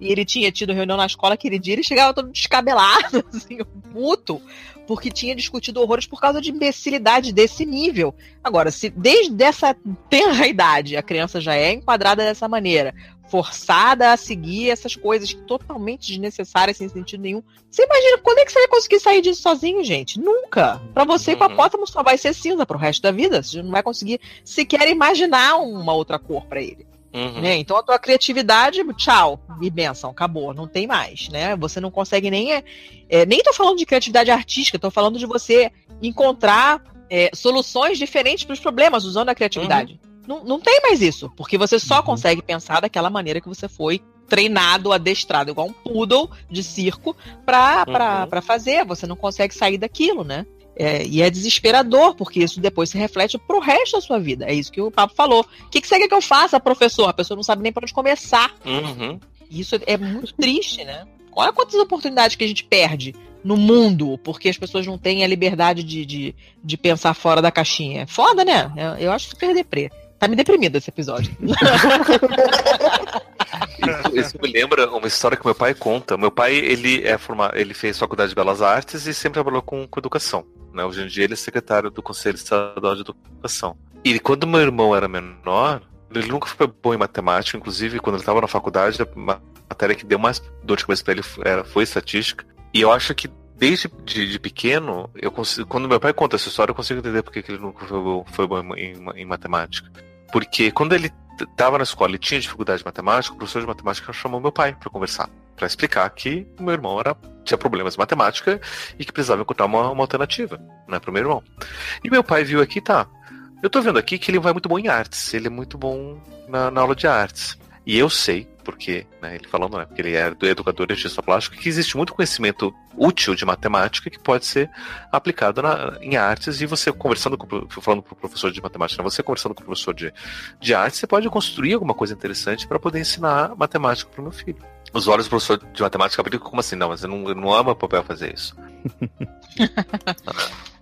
e ele tinha tido reunião na escola aquele dia, ele chegava todo descabelado, *laughs* assim, puto, porque tinha discutido horrores por causa de imbecilidade desse nível. Agora, se desde essa tenra idade a criança já é enquadrada dessa maneira, forçada a seguir essas coisas totalmente desnecessárias, sem sentido nenhum. Você imagina quando é que você vai conseguir sair disso sozinho, gente? Nunca. Para você, uhum. hipopótamo só vai ser cinza pro resto da vida. Você não vai conseguir sequer imaginar uma outra cor para ele. Uhum. Né? Então a tua criatividade, tchau, e benção, acabou, não tem mais, né? Você não consegue nem. É, é, nem tô falando de criatividade artística, tô falando de você encontrar é, soluções diferentes para os problemas usando a criatividade. Uhum. Não, não tem mais isso, porque você só uhum. consegue pensar daquela maneira que você foi treinado, adestrado, igual um poodle de circo, para uhum. fazer. Você não consegue sair daquilo, né? É, e é desesperador, porque isso depois se reflete pro resto da sua vida. É isso que o Papo falou. O que, que você quer que eu faça, professor? A pessoa não sabe nem para onde começar. Uhum. Isso é muito *laughs* triste, né? Olha quantas oportunidades que a gente perde no mundo, porque as pessoas não têm a liberdade de, de, de pensar fora da caixinha. É foda, né? Eu, eu acho super deprê. Tá me deprimido esse episódio. Isso, isso, me lembra uma história que meu pai conta. Meu pai, ele é formado, ele fez faculdade de belas artes e sempre trabalhou com, com educação. Né? Hoje em dia ele é secretário do Conselho Estadual de Educação. E quando meu irmão era menor, ele nunca foi bom em matemática, inclusive quando ele estava na faculdade, a matéria que deu mais dor de cabeça para ele era, foi estatística. E eu acho que desde de, de, pequeno, eu consigo, quando meu pai conta essa história, eu consigo entender porque que ele nunca foi foi bom em, em matemática. Porque quando ele estava na escola e tinha dificuldade de matemática, o professor de matemática chamou meu pai para conversar, para explicar que o meu irmão era, tinha problemas de matemática e que precisava encontrar uma, uma alternativa né, para o meu irmão. E meu pai viu aqui, tá, eu tô vendo aqui que ele vai muito bom em artes, ele é muito bom na, na aula de artes. E eu sei, porque, né, ele falando, né, porque ele é educador de artista plástico, que existe muito conhecimento útil de matemática que pode ser aplicado na, em artes, e você conversando com, falando com o professor de matemática, né, você conversando com o professor de, de arte, você pode construir alguma coisa interessante para poder ensinar matemática para o meu filho. Os olhos do professor de matemática abriram como assim? Não, mas eu não, eu não ama papel fazer isso. *laughs*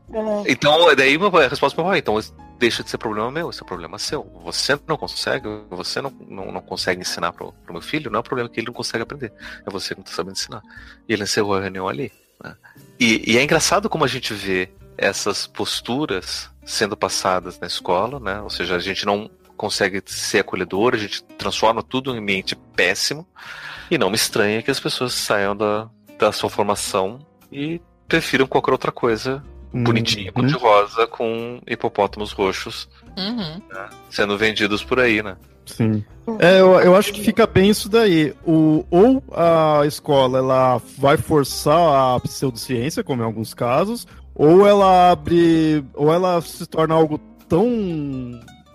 Então, daí a resposta foi, então deixa de ser problema meu, esse é problema seu. Você não consegue, você não, não, não consegue ensinar pro, pro meu filho, não é um problema que ele não consegue aprender. É você que não está sabendo ensinar. E ele encerrou a reunião ali. Né? E, e, é engraçado como a gente vê essas posturas sendo passadas na escola, né? Ou seja, a gente não consegue ser acolhedor, a gente transforma tudo em ambiente péssimo. E não me estranha que as pessoas saiam da, da sua formação e prefiram qualquer outra coisa bonitinha, uhum. cor-de-rosa, com hipopótamos roxos uhum. né, sendo vendidos por aí, né? Sim. É, eu, eu acho que fica bem isso daí. O, ou a escola ela vai forçar a pseudociência, como em alguns casos, ou ela abre. ou ela se torna algo tão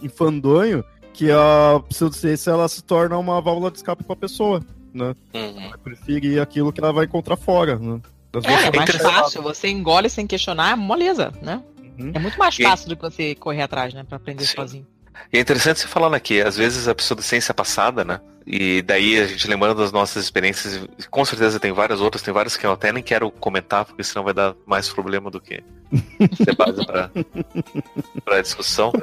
infandonho que a pseudociência ela se torna uma válvula de escape para a pessoa, né? Uhum. Ela preferir aquilo que ela vai encontrar fora, né? É, é mais fácil, você engole sem questionar, moleza, né? Uhum. É muito mais fácil e... do que você correr atrás, né? Pra aprender Sim. sozinho. E é interessante você falar aqui, às vezes a pseudociência passada, né? E daí a gente lembrando das nossas experiências, com certeza tem várias outras, tem várias que eu até nem quero comentar, porque senão vai dar mais problema do que ser base para *laughs* discussão.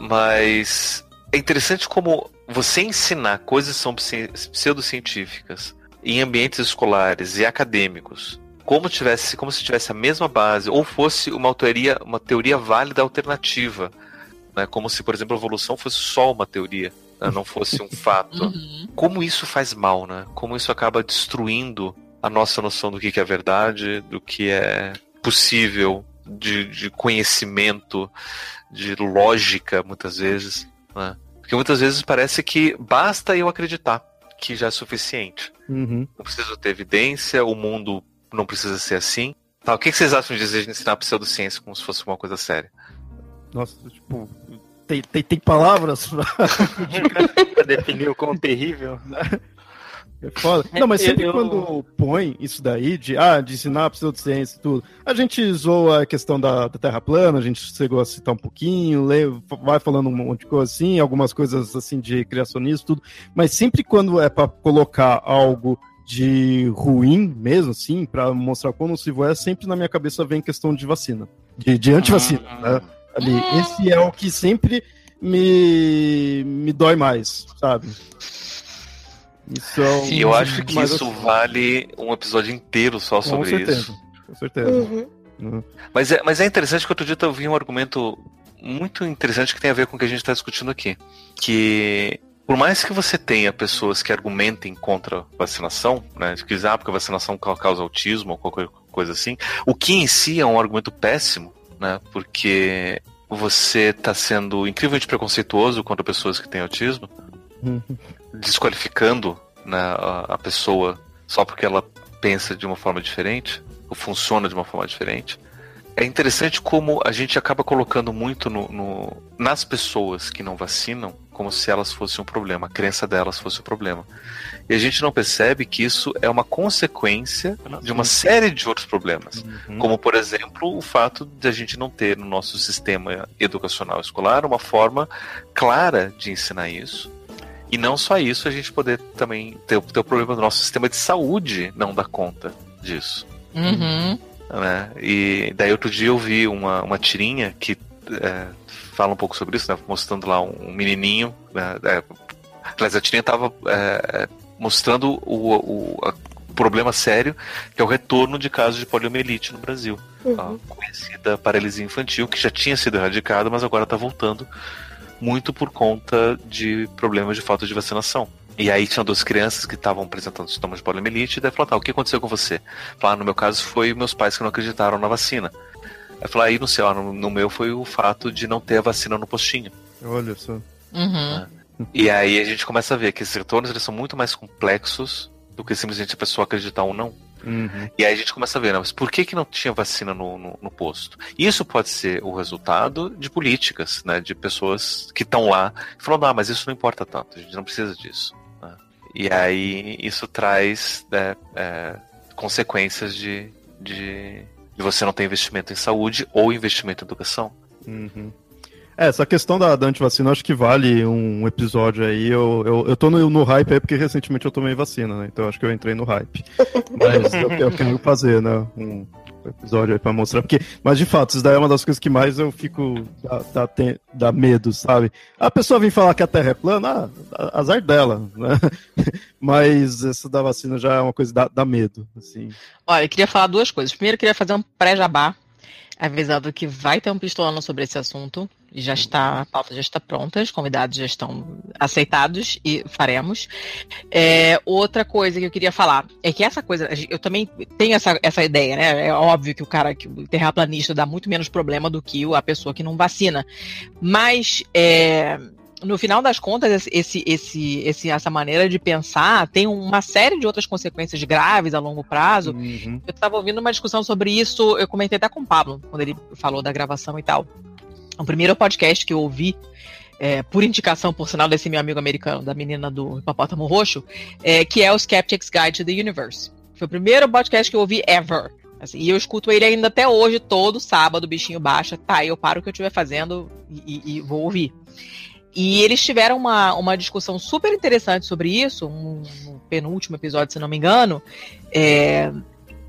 Mas é interessante como você ensinar coisas que são pseudocientíficas em ambientes escolares e acadêmicos, como tivesse, como se tivesse a mesma base, ou fosse uma teoria, uma teoria válida alternativa, né? Como se, por exemplo, a evolução fosse só uma teoria né, não fosse um fato. *laughs* Uhum. Como isso faz mal, né? Como isso acaba destruindo a nossa noção do que é verdade, do que é possível de, de conhecimento, de lógica, muitas vezes. Né? Porque muitas vezes parece que basta eu acreditar que já é suficiente. Uhum. Não preciso ter evidência, o mundo não precisa ser assim. Tá, o que vocês acham de dizer de ensinar pseudociência como se fosse uma coisa séria? Nossa, tipo, tem, tem, tem palavras *laughs* pra definir o quão terrível. É foda. Não, mas sempre eu... quando põe isso daí, de, ah, de ensinar pseudociência e tudo, a gente zoa a questão da, da Terra plana, a gente chegou a citar um pouquinho, lê, vai falando um monte de coisa assim, algumas coisas assim de criacionismo, tudo, mas sempre quando é para colocar algo de ruim mesmo, assim, para mostrar quão nocivo é, sempre na minha cabeça vem questão de vacina, de, de antivacina, uhum. né? ali. É. Esse é o que sempre me, me dói mais, sabe? Isso é Sim, eu acho que isso assim. vale um episódio inteiro só com sobre certeza, isso. Com certeza. Uhum. Uhum. Mas, é, mas é interessante que outro dia eu vi um argumento muito interessante que tem a ver com o que a gente está discutindo aqui. Que por mais que você tenha pessoas que argumentem contra vacinação, né, que dizem, ah, porque a vacinação causa autismo ou qualquer coisa assim, o que em si é um argumento péssimo, né? Porque você está sendo incrivelmente preconceituoso contra pessoas que têm autismo, uhum. desqualificando né, a, a, pessoa só porque ela pensa de uma forma diferente, ou funciona de uma forma diferente. É interessante como a gente acaba colocando muito no, no, nas pessoas que não vacinam como se elas fossem um problema, a crença delas fosse o um problema. E a gente não percebe que isso é uma consequência de uma série de outros problemas. Uhum. Como, por exemplo, o fato de a gente não ter no nosso sistema educacional escolar uma forma clara de ensinar isso. E não só isso, a gente poder também ter, ter o problema do nosso sistema de saúde não dar conta disso. Uhum. Né? E daí outro dia eu vi uma, uma tirinha que é, fala um pouco sobre isso, né? Mostrando lá um menininho. Né? É, aliás, a tirinha estava é, mostrando o, o, problema sério, que é o retorno de casos de poliomielite no Brasil. Uhum. A conhecida paralisia infantil, que já tinha sido erradicada, mas agora está voltando muito por conta de problemas de falta de vacinação. E aí tinha duas crianças que estavam apresentando sintomas de poliomielite, e daí falou, tá, o que aconteceu com você? Falar, ah, no meu caso foi meus pais que não acreditaram na vacina. Aí falou, aí no seu, no, no, meu foi o fato de não ter a vacina no postinho. Olha só. Uhum. Né? E aí a gente começa a ver que esses retornos eles são muito mais complexos do que simplesmente a pessoa acreditar ou não. Uhum. E aí a gente começa a ver, né, mas por que, que não tinha vacina no, no, no, posto? Isso pode ser o resultado de políticas, né, de pessoas que estão lá falando, ah, mas isso não importa tanto, a gente não precisa disso. Né? E aí isso traz né, é, consequências de, de, você não ter investimento em saúde ou investimento em educação. Uhum. É, essa questão da, da antivacina acho que vale um episódio aí. Eu, eu, eu tô no, no hype aí porque recentemente eu tomei vacina, né? Então acho que eu entrei no hype. *laughs* Mas eu, eu quero fazer, né? Um episódio aí pra mostrar. Porque, mas de fato, isso daí é uma das coisas que mais eu fico. dá, dá, dá medo, sabe? A pessoa vem falar que a Terra é plana, ah, azar dela, né? *laughs* Mas essa da vacina já é uma coisa que dá, dá medo, assim. Olha, eu queria falar duas coisas. Primeiro, eu queria fazer um pré-jabá avisado que vai ter um pistolano sobre esse assunto. Já está, a pauta já está pronta, os convidados já estão aceitados e faremos. É, outra coisa que eu queria falar é que essa coisa, eu também tenho essa, essa ideia, né? É óbvio que o cara, que o terraplanista dá muito menos problema do que a pessoa que não vacina. Mas é, no final das contas, esse, esse, esse, essa maneira de pensar tem uma série de outras consequências graves a longo prazo. Uhum. Eu estava ouvindo uma discussão sobre isso, eu comentei até com o Pablo, quando ele falou da gravação e tal. O primeiro podcast que eu ouvi, é, por indicação, por sinal, desse meu amigo americano, da menina do Hipopótamo Roxo, é, que é o Skeptic's Guide to the Universe. Foi o primeiro podcast que eu ouvi ever. Assim, e eu escuto ele ainda até hoje, todo sábado, o bichinho baixa, tá, eu paro o que eu estiver fazendo e, e, e vou ouvir. E eles tiveram uma, uma discussão super interessante sobre isso, um, um penúltimo episódio, se não me engano. É,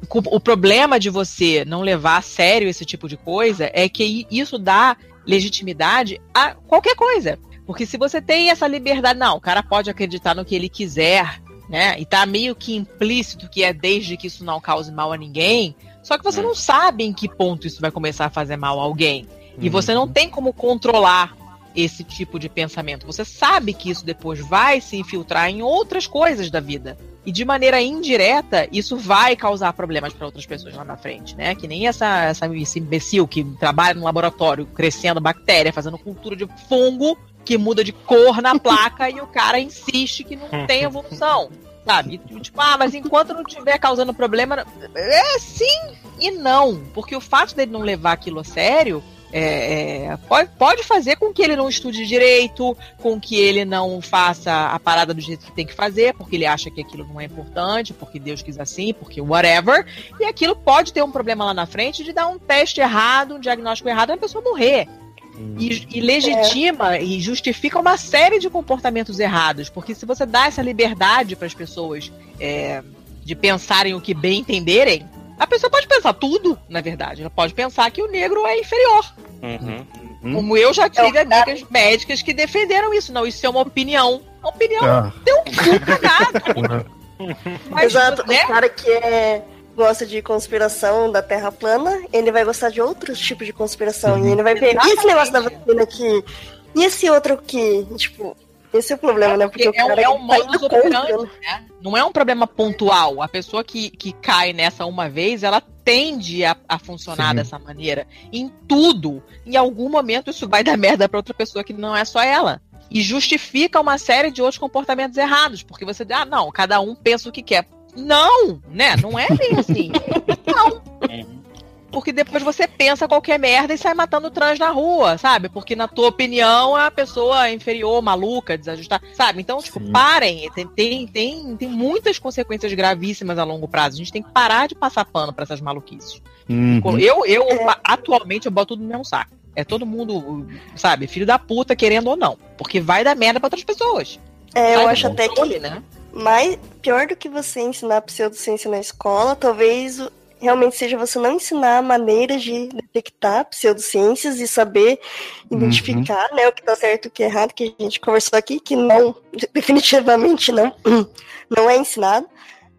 o problema de você não levar a sério esse tipo de coisa é que isso dá legitimidade a qualquer coisa. Porque se você tem essa liberdade, não, o cara pode acreditar no que ele quiser, né? E tá meio que implícito que é desde que isso não cause mal a ninguém. Só que você hum. não sabe em que ponto isso vai começar a fazer mal a alguém. E você não uhum. tem como controlar esse tipo de pensamento. Você sabe que isso depois vai se infiltrar em outras coisas da vida. E de maneira indireta, isso vai causar problemas para outras pessoas lá na frente, né? Que nem essa, essa esse imbecil que trabalha no laboratório crescendo bactéria, fazendo cultura de fungo que muda de cor na placa e o cara insiste que não tem evolução. Sabe? Tipo, ah, mas enquanto não estiver causando problema. É sim e não. Porque o fato dele não levar aquilo a sério é, é, pode, pode fazer com que ele não estude direito, com que ele não faça a parada do jeito que tem que fazer, porque ele acha que aquilo não é importante, porque Deus quis assim, porque whatever. E aquilo pode ter um problema lá na frente de dar um teste errado, um diagnóstico errado e a pessoa morrer. E, e, legitima é. e justifica uma série de comportamentos errados. Porque se você dá essa liberdade para as pessoas é, de pensarem o que bem entenderem, a pessoa pode pensar tudo, na verdade. Ela pode pensar que o negro é inferior. Uhum. Uhum. Como eu já tive é amigas médicas que defenderam isso. Não, isso é uma opinião. Uma opinião ah. deu um cu cagado. *laughs* Mas, Exato. Né? O cara que é gosta de conspiração da Terra plana, ele vai gostar de outros tipos de conspiração. Uhum. E ele vai ver, e esse negócio da vacina aqui? E esse outro aqui? Tipo, esse é o problema, é, né? Porque, porque é, é um tá modus operandi, né? Não é um problema pontual. A pessoa que, que cai nessa uma vez, ela tende a, a funcionar Sim. dessa maneira. Em tudo. Em algum momento isso vai dar *laughs* merda para outra pessoa que não é só ela e justifica uma série de outros comportamentos errados, porque você diz, ah, não, cada um pensa o que quer. Não, né? Não é bem assim. *laughs* Não. Porque depois você pensa qualquer merda e sai matando trans na rua, sabe? Porque na tua opinião a pessoa é inferior, maluca, desajustada, sabe? Então, tipo, Sim. parem. Tem, tem, tem, tem muitas consequências gravíssimas a longo prazo. A gente tem que parar de passar pano para essas maluquices. Uhum. Eu, eu atualmente, eu boto tudo no mesmo saco. É todo mundo, sabe, filho da puta, querendo ou não. Porque vai dar merda pra outras pessoas. É, eu acho até que. Né? Mas pior do que você ensinar pseudociência na escola, talvez realmente seja você não ensinar maneiras de detectar pseudociências e saber identificar uhum. né, o que está certo e o que é errado, que a gente conversou aqui, que não, definitivamente não, *clears throat* não é ensinado.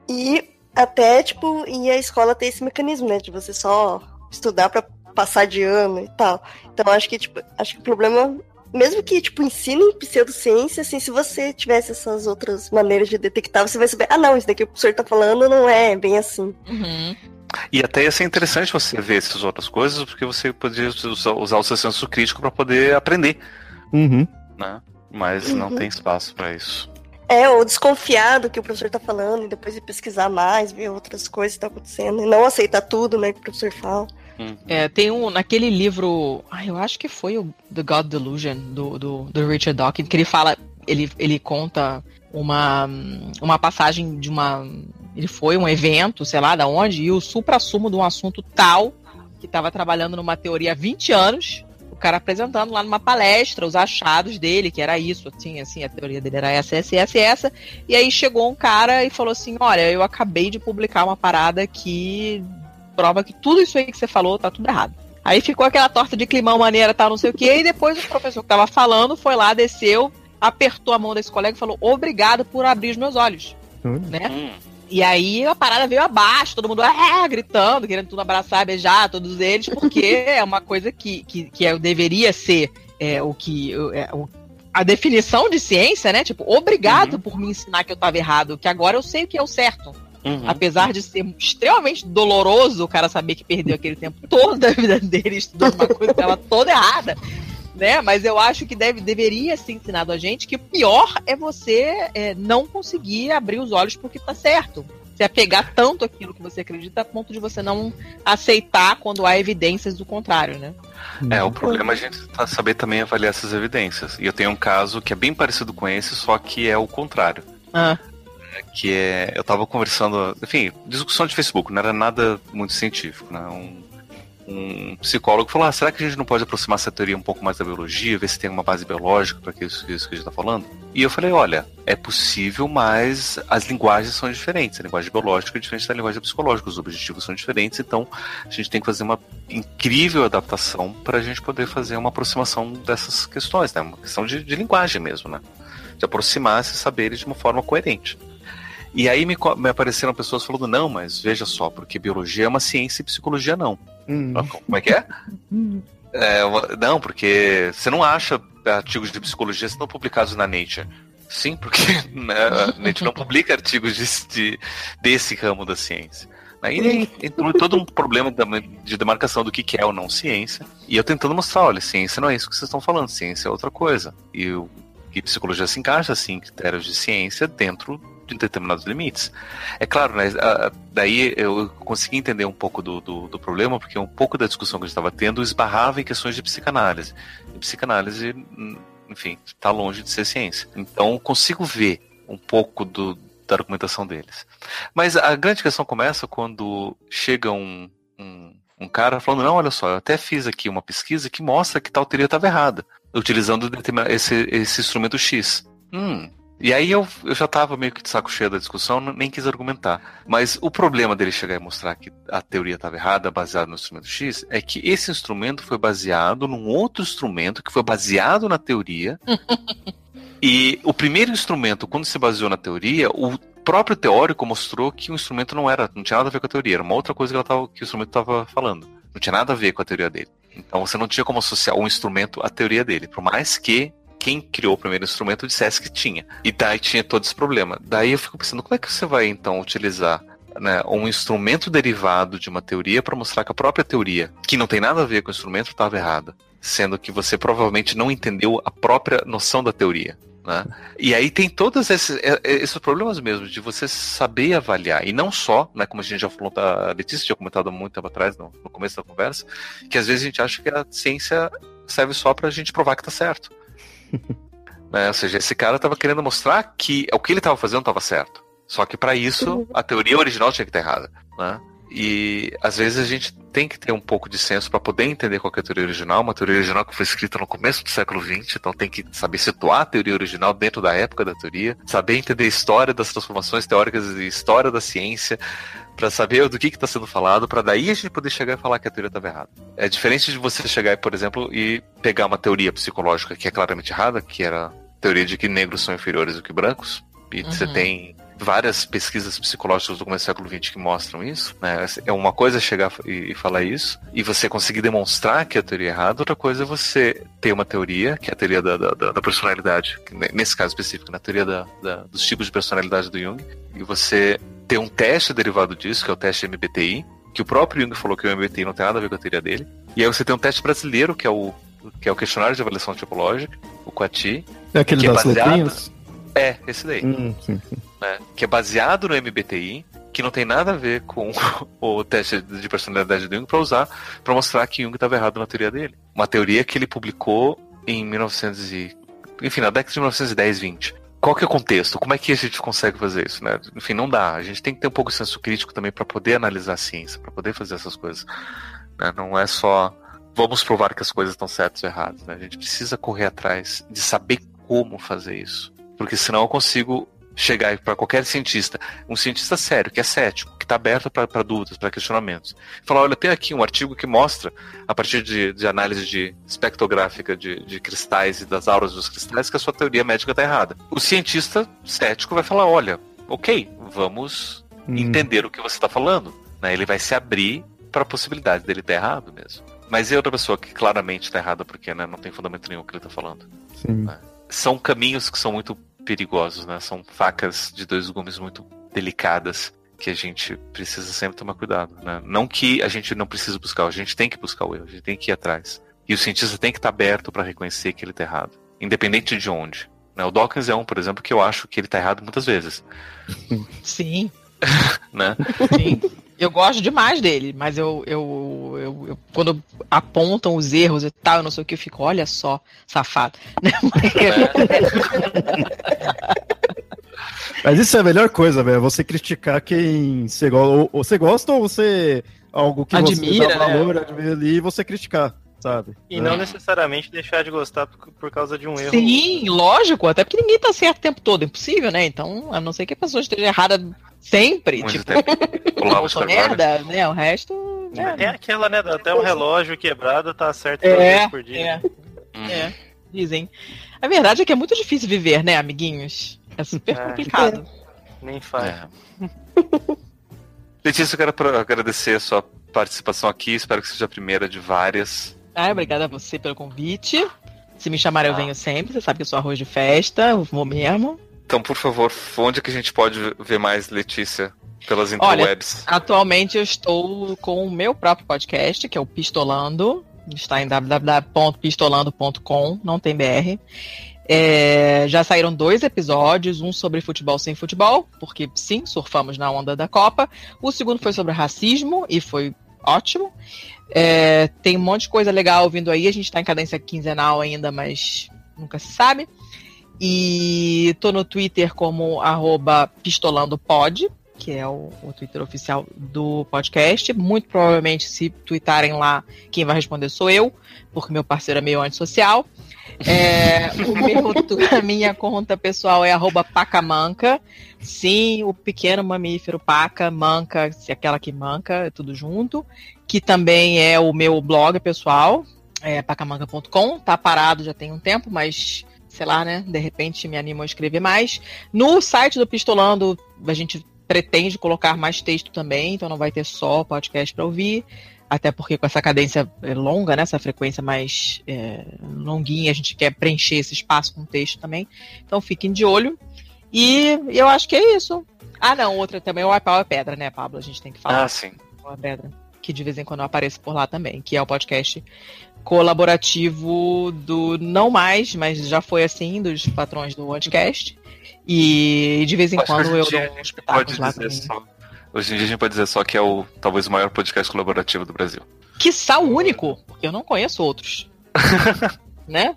E até, tipo, e a escola ter esse mecanismo, né, de você só estudar para passar de ano e tal. Então acho que, tipo, acho que o problema mesmo que, tipo, ensinem pseudociência, assim, se você tivesse essas outras maneiras de detectar, você vai saber, ah, não, isso daqui que o professor tá falando não é bem assim. Uhum. E até ia ser interessante você ver essas outras coisas, porque você poderia usar o seu senso crítico para poder aprender. Uhum. Né? Mas uhum. não tem espaço para isso. É, ou desconfiar do que o professor tá falando, e depois ir pesquisar mais, ver outras coisas que estão tá acontecendo, e não aceitar tudo, né, que o professor fala. Uhum. É, tem um, naquele livro, ah, eu acho que foi o The God Delusion, do, do, do Richard Dawkins, que ele fala, ele, ele conta uma, uma passagem de uma. Ele foi um evento, sei lá da onde, e o supra-sumo de um assunto tal, que estava trabalhando numa teoria há 20 anos, o cara apresentando lá numa palestra os achados dele, que era isso, assim, assim, a teoria dele era essa, essa, essa, essa. E aí chegou um cara e falou assim: Olha, eu acabei de publicar uma parada que prova que tudo isso aí que você falou tá tudo errado. Aí ficou aquela torta de climão maneira, tal, não sei o quê, e depois o professor que tava falando foi lá, desceu, apertou a mão desse colega e falou: Obrigado por abrir os meus olhos. Hum. Né? Hum. E aí a parada veio abaixo, todo mundo ah, gritando, querendo tudo abraçar, beijar todos eles, porque *laughs* é uma coisa que, que, que é, deveria ser é, o que. É, o, a definição de ciência, né? Tipo, obrigado uhum. por me ensinar que eu estava errado, que agora eu sei o que é o certo. Uhum. Apesar de ser extremamente doloroso o cara saber que perdeu aquele tempo todo da vida dele estudando uma coisa que estava toda errada né? Mas eu acho que deve, deveria ser ensinado a gente que o pior é você é, não conseguir abrir os olhos porque tá certo. Se apegar tanto aquilo que você acredita a ponto de você não aceitar quando há evidências do contrário, né? É, o problema é a gente tá saber também avaliar essas evidências. E eu tenho um caso que é bem parecido com esse, só que é o contrário. Ah. É, que é, eu tava conversando, enfim, discussão de Facebook, não era nada muito científico, né? Um, um psicólogo falou: ah, será que a gente não pode aproximar essa teoria um pouco mais da biologia, ver se tem uma base biológica para isso, isso que a gente está falando? E eu falei: olha, é possível, mas as linguagens são diferentes. A linguagem biológica é diferente da linguagem psicológica, os objetivos são diferentes, então a gente tem que fazer uma incrível adaptação para a gente poder fazer uma aproximação dessas questões, né? Uma questão de, de linguagem mesmo, né? De aproximar esses saberes de uma forma coerente. E aí me, me, apareceram pessoas falando, não, mas veja só, porque biologia é uma ciência e psicologia não. Hum. Como é que é? é uma, não, porque você não acha artigos de psicologia sendo publicados na Nature. Sim, porque *laughs* né, a Nature não publica artigos de, de, desse ramo da ciência. Aí entrou todo um problema de demarcação do que é ou não ciência. E eu tentando mostrar, olha, ciência não é isso que vocês estão falando, ciência é outra coisa. E, o, e psicologia se encaixa, assim, em critérios de ciência dentro de determinados limites. É claro, né, daí eu consegui entender um pouco do, do, do problema, porque um pouco da discussão que a gente estava tendo esbarrava em questões de psicanálise. E psicanálise, enfim, está longe de ser ciência. Então consigo ver um pouco do, da argumentação deles. Mas a grande questão começa quando chega um, um, um cara falando, não, olha só, eu até fiz aqui uma pesquisa que mostra que tal teoria estava errada, utilizando esse, esse instrumento X. Hum, e aí eu, eu já tava meio que de saco cheio da discussão, nem quis argumentar. Mas o problema dele chegar e mostrar que a teoria estava errada, baseada no instrumento X, é que esse instrumento foi baseado num outro instrumento que foi baseado na teoria. *laughs* e o primeiro instrumento, quando se baseou na teoria, o próprio teórico mostrou que o instrumento não era, não tinha nada a ver com a teoria, era uma outra coisa que, ela tava, que o instrumento estava falando. Não tinha nada a ver com a teoria dele. Então você não tinha como associar um instrumento à teoria dele, por mais que quem criou o primeiro instrumento dissesse que tinha. E daí tinha todo esse problema. Daí eu fico pensando, como é que você vai então utilizar né, um instrumento derivado de uma teoria para mostrar que a própria teoria, que não tem nada a ver com o instrumento, estava errada? Sendo que você provavelmente não entendeu a própria noção da teoria. Né? E aí tem todos esses, é, é, esses problemas mesmo, de você saber avaliar. E não só, né, como a gente já falou, a Letícia tinha comentado muito tempo atrás, no, no começo da conversa, que às vezes a gente acha que a ciência serve só para a gente provar que está certo. Né? Ou seja, esse cara estava querendo mostrar que o que ele estava fazendo estava certo. Só que para isso, a teoria original tinha que estar errada. Né? E às vezes a gente tem que ter um pouco de senso para poder entender qual é a teoria original, uma teoria original que foi escrita no começo do século XX, então tem que saber situar a teoria original dentro da época da teoria, saber entender a história das transformações teóricas e história da ciência, para saber do que está sendo falado, para daí a gente poder chegar e falar que a teoria estava errada. É diferente de você chegar, por exemplo, e pegar uma teoria psicológica que é claramente errada, que era a teoria de que negros são inferiores do que brancos, e uhum. você tem várias pesquisas psicológicas do começo do século XX que mostram isso. Né? É uma coisa chegar e, falar isso, e você conseguir demonstrar que a teoria é errada, outra coisa é você ter uma teoria, que é a teoria da, da, da personalidade, nesse caso específico, na teoria da, dos tipos de personalidade do Jung, e você ter um teste derivado disso, que é o teste MBTI, que o próprio Jung falou que o MBTI não tem nada a ver com a teoria dele. E aí você tem um teste brasileiro, que é o, que é o questionário de avaliação tipológica, o QATI. É aquele que é das é baseado... letrinhas? É, esse daí. Hum, sim, sim. Né? Que é baseado no MBTI, que não tem nada a ver com *laughs* o teste de personalidade do Jung para usar para mostrar que Jung estava errado na teoria dele. Uma teoria que ele publicou em 1900 e... enfim, na década de 1910, 20 qual que é o contexto? Como é que a gente consegue fazer isso, né? Enfim, não dá. A gente tem que ter um pouco de senso crítico também para poder analisar a ciência, para poder fazer essas coisas. Né? Não é só vamos provar que as coisas estão certas ou erradas. Né? A gente precisa correr atrás de saber como fazer isso, porque senão eu consigo chegar para qualquer cientista, um cientista sério, que é cético, que está aberto para dúvidas, para questionamentos, falar: olha, tem aqui um artigo que mostra, a partir de, de análise de espectrográfica de, de, cristais e das auras dos cristais, que a sua teoria médica está errada. O cientista cético vai falar: olha, ok, vamos hum. entender o que você está falando. Né? Ele vai se abrir para a possibilidade dele estar errado mesmo. Mas e outra pessoa que claramente está errada porque né, não tem fundamento nenhum o que ele está falando? Sim. Né? São caminhos que são muito perigosos, né? São facas de dois gumes muito delicadas que a gente precisa sempre tomar cuidado, né? Não que a gente não precisa buscar, a gente tem que buscar o erro, a gente tem que ir atrás. E o cientista tem que estar aberto para reconhecer que ele está errado, independente de onde. Né? O Dawkins é um, por exemplo, que eu acho que ele está errado muitas vezes. Sim. *laughs* né? Sim. Eu gosto demais dele, mas eu, eu, eu, eu, quando apontam os erros e tal, eu não sei o que, eu fico, olha só, safado. *laughs* mas isso é a melhor coisa, velho. Você criticar quem você, go você gosta ou você algo que Admira, você dá né? valor, admira ali, e você criticar, sabe? E É. não necessariamente deixar de gostar por, por causa de um erro. Sim, lógico, até porque ninguém tá certo o tempo todo, é impossível, né? Então, a não ser que a pessoa esteja errada sempre, Muito tipo, tempo. *laughs* Merda, né? O resto. Né? Tem aquela, né? Até um relógio quebrado tá certo É, duas vezes por dia. é. Uhum. É, dizem. A verdade é que é muito difícil viver, né, amiguinhos? É super É. complicado. Nem faz. É. Letícia, eu quero agradecer a sua participação aqui. Espero que seja a primeira de várias. Ah, obrigada a você pelo convite. Se me chamar, eu Ah. venho sempre. Você sabe que eu sou arroz de festa, eu vou mesmo. Então, por favor, onde é que a gente pode ver mais Letícia? Pelas Olha, interwebs. Atualmente eu estou com o meu próprio podcast, que é o Pistolando. Está em www.pistolando.com, não tem BR. É, já saíram dois episódios, um sobre futebol sem futebol, porque sim, surfamos na onda da Copa. O segundo foi sobre racismo e foi ótimo. É, tem um monte de coisa legal vindo aí. A gente está em cadência quinzenal ainda, mas nunca se sabe. E tô no Twitter como arroba pistolandopod, que é o, o Twitter oficial do podcast. Muito provavelmente, se tweetarem lá, quem vai responder sou eu, porque meu parceiro é meio antissocial. É, o meu, *laughs* a minha conta pessoal é arroba pacamanca. Sim, o pequeno mamífero paca, manca, se aquela que manca, é tudo junto. Que também é o meu blog pessoal, é pacamanca.com. Tá parado já tem um tempo, mas sei lá, né? De repente me animo a escrever mais. No site do Pistolando, a gente pretende colocar mais texto também, então não vai ter só podcast para ouvir. Até porque com essa cadência é, longa, né, essa frequência mais é, longuinha, a gente quer preencher esse espaço com texto também. Então fiquem de olho. E eu acho que é isso. Ah, não, outra também, o Pau é Pedra, né, Pablo? A gente tem que falar. Ah, sim. Pau é Pedra. Que de vez em quando eu apareço por lá também, que é o podcast colaborativo do Não Mais, mas já foi assim, dos patrões do podcast. E de vez em Acho que quando eu dou um espetáculo lá dizer só. Hoje em dia a gente pode dizer só que é o talvez o maior podcast colaborativo do Brasil. Quiçá o único, porque eu não conheço outros. *laughs* né?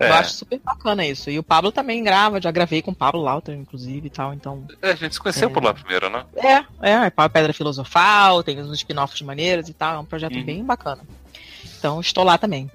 Eu É. acho super bacana isso. E o Pablo também grava, já gravei com o Pablo Lauter, inclusive e tal, então. É, a gente se conheceu É. por lá primeiro, né? É, é, é Pedra Filosofal, tem uns spin-offs maneiros e tal, é um projeto Uhum. bem bacana. Então estou lá também.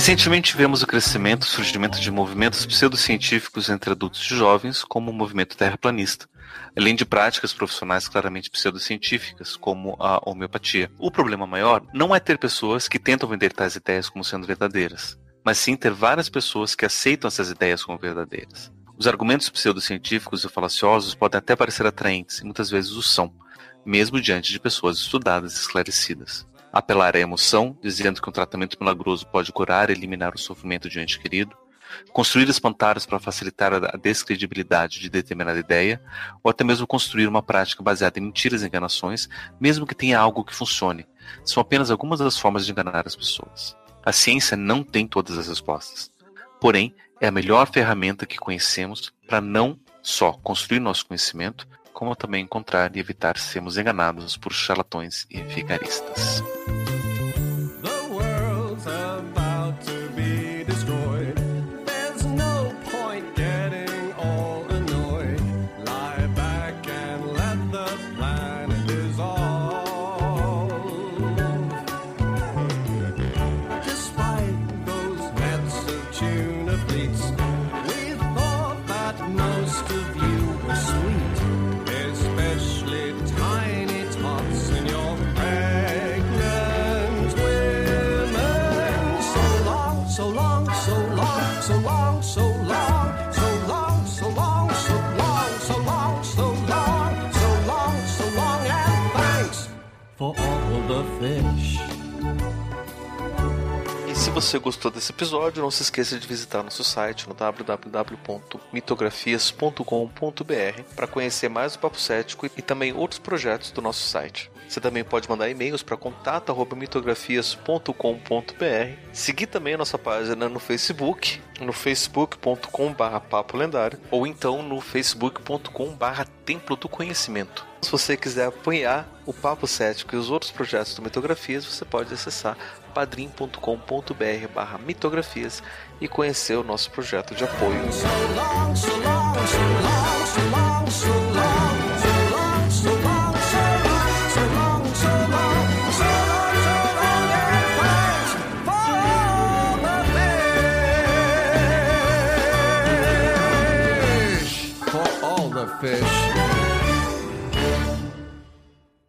Recentemente vemos o crescimento e surgimento de movimentos pseudocientíficos entre adultos e jovens, como o movimento terraplanista, além de práticas profissionais claramente pseudocientíficas, como a homeopatia. O problema maior não é ter pessoas que tentam vender tais ideias como sendo verdadeiras, mas sim ter várias pessoas que aceitam essas ideias como verdadeiras. Os argumentos pseudocientíficos e falaciosos podem até parecer atraentes, e muitas vezes o são, mesmo diante de pessoas estudadas e esclarecidas apelar à emoção, dizendo que um tratamento milagroso pode curar e eliminar o sofrimento de um ente querido, construir espantalhos para facilitar a descredibilidade de determinada ideia, ou até mesmo construir uma prática baseada em mentiras e enganações, mesmo que tenha algo que funcione. São apenas algumas das formas de enganar as pessoas. A ciência não tem todas as respostas. Porém, é a melhor ferramenta que conhecemos para não só construir nosso conhecimento, como também encontrar e evitar sermos enganados por charlatões e vigaristas. Você gostou desse episódio, não se esqueça de visitar nosso site no www.mitografias.com.br para conhecer mais o Papo Cético e também outros projetos do nosso site. Você também pode mandar e-mails para contato@mitografias.com.br. Seguir também a nossa página no Facebook, no facebook.com/barra ou então no facebook.com/barra templo do conhecimento. Se você quiser apoiar o Papo Cético e os outros projetos do Mitografias, você pode acessar padrim.com.br barra mitografias e conhecer o nosso projeto de apoio. fish.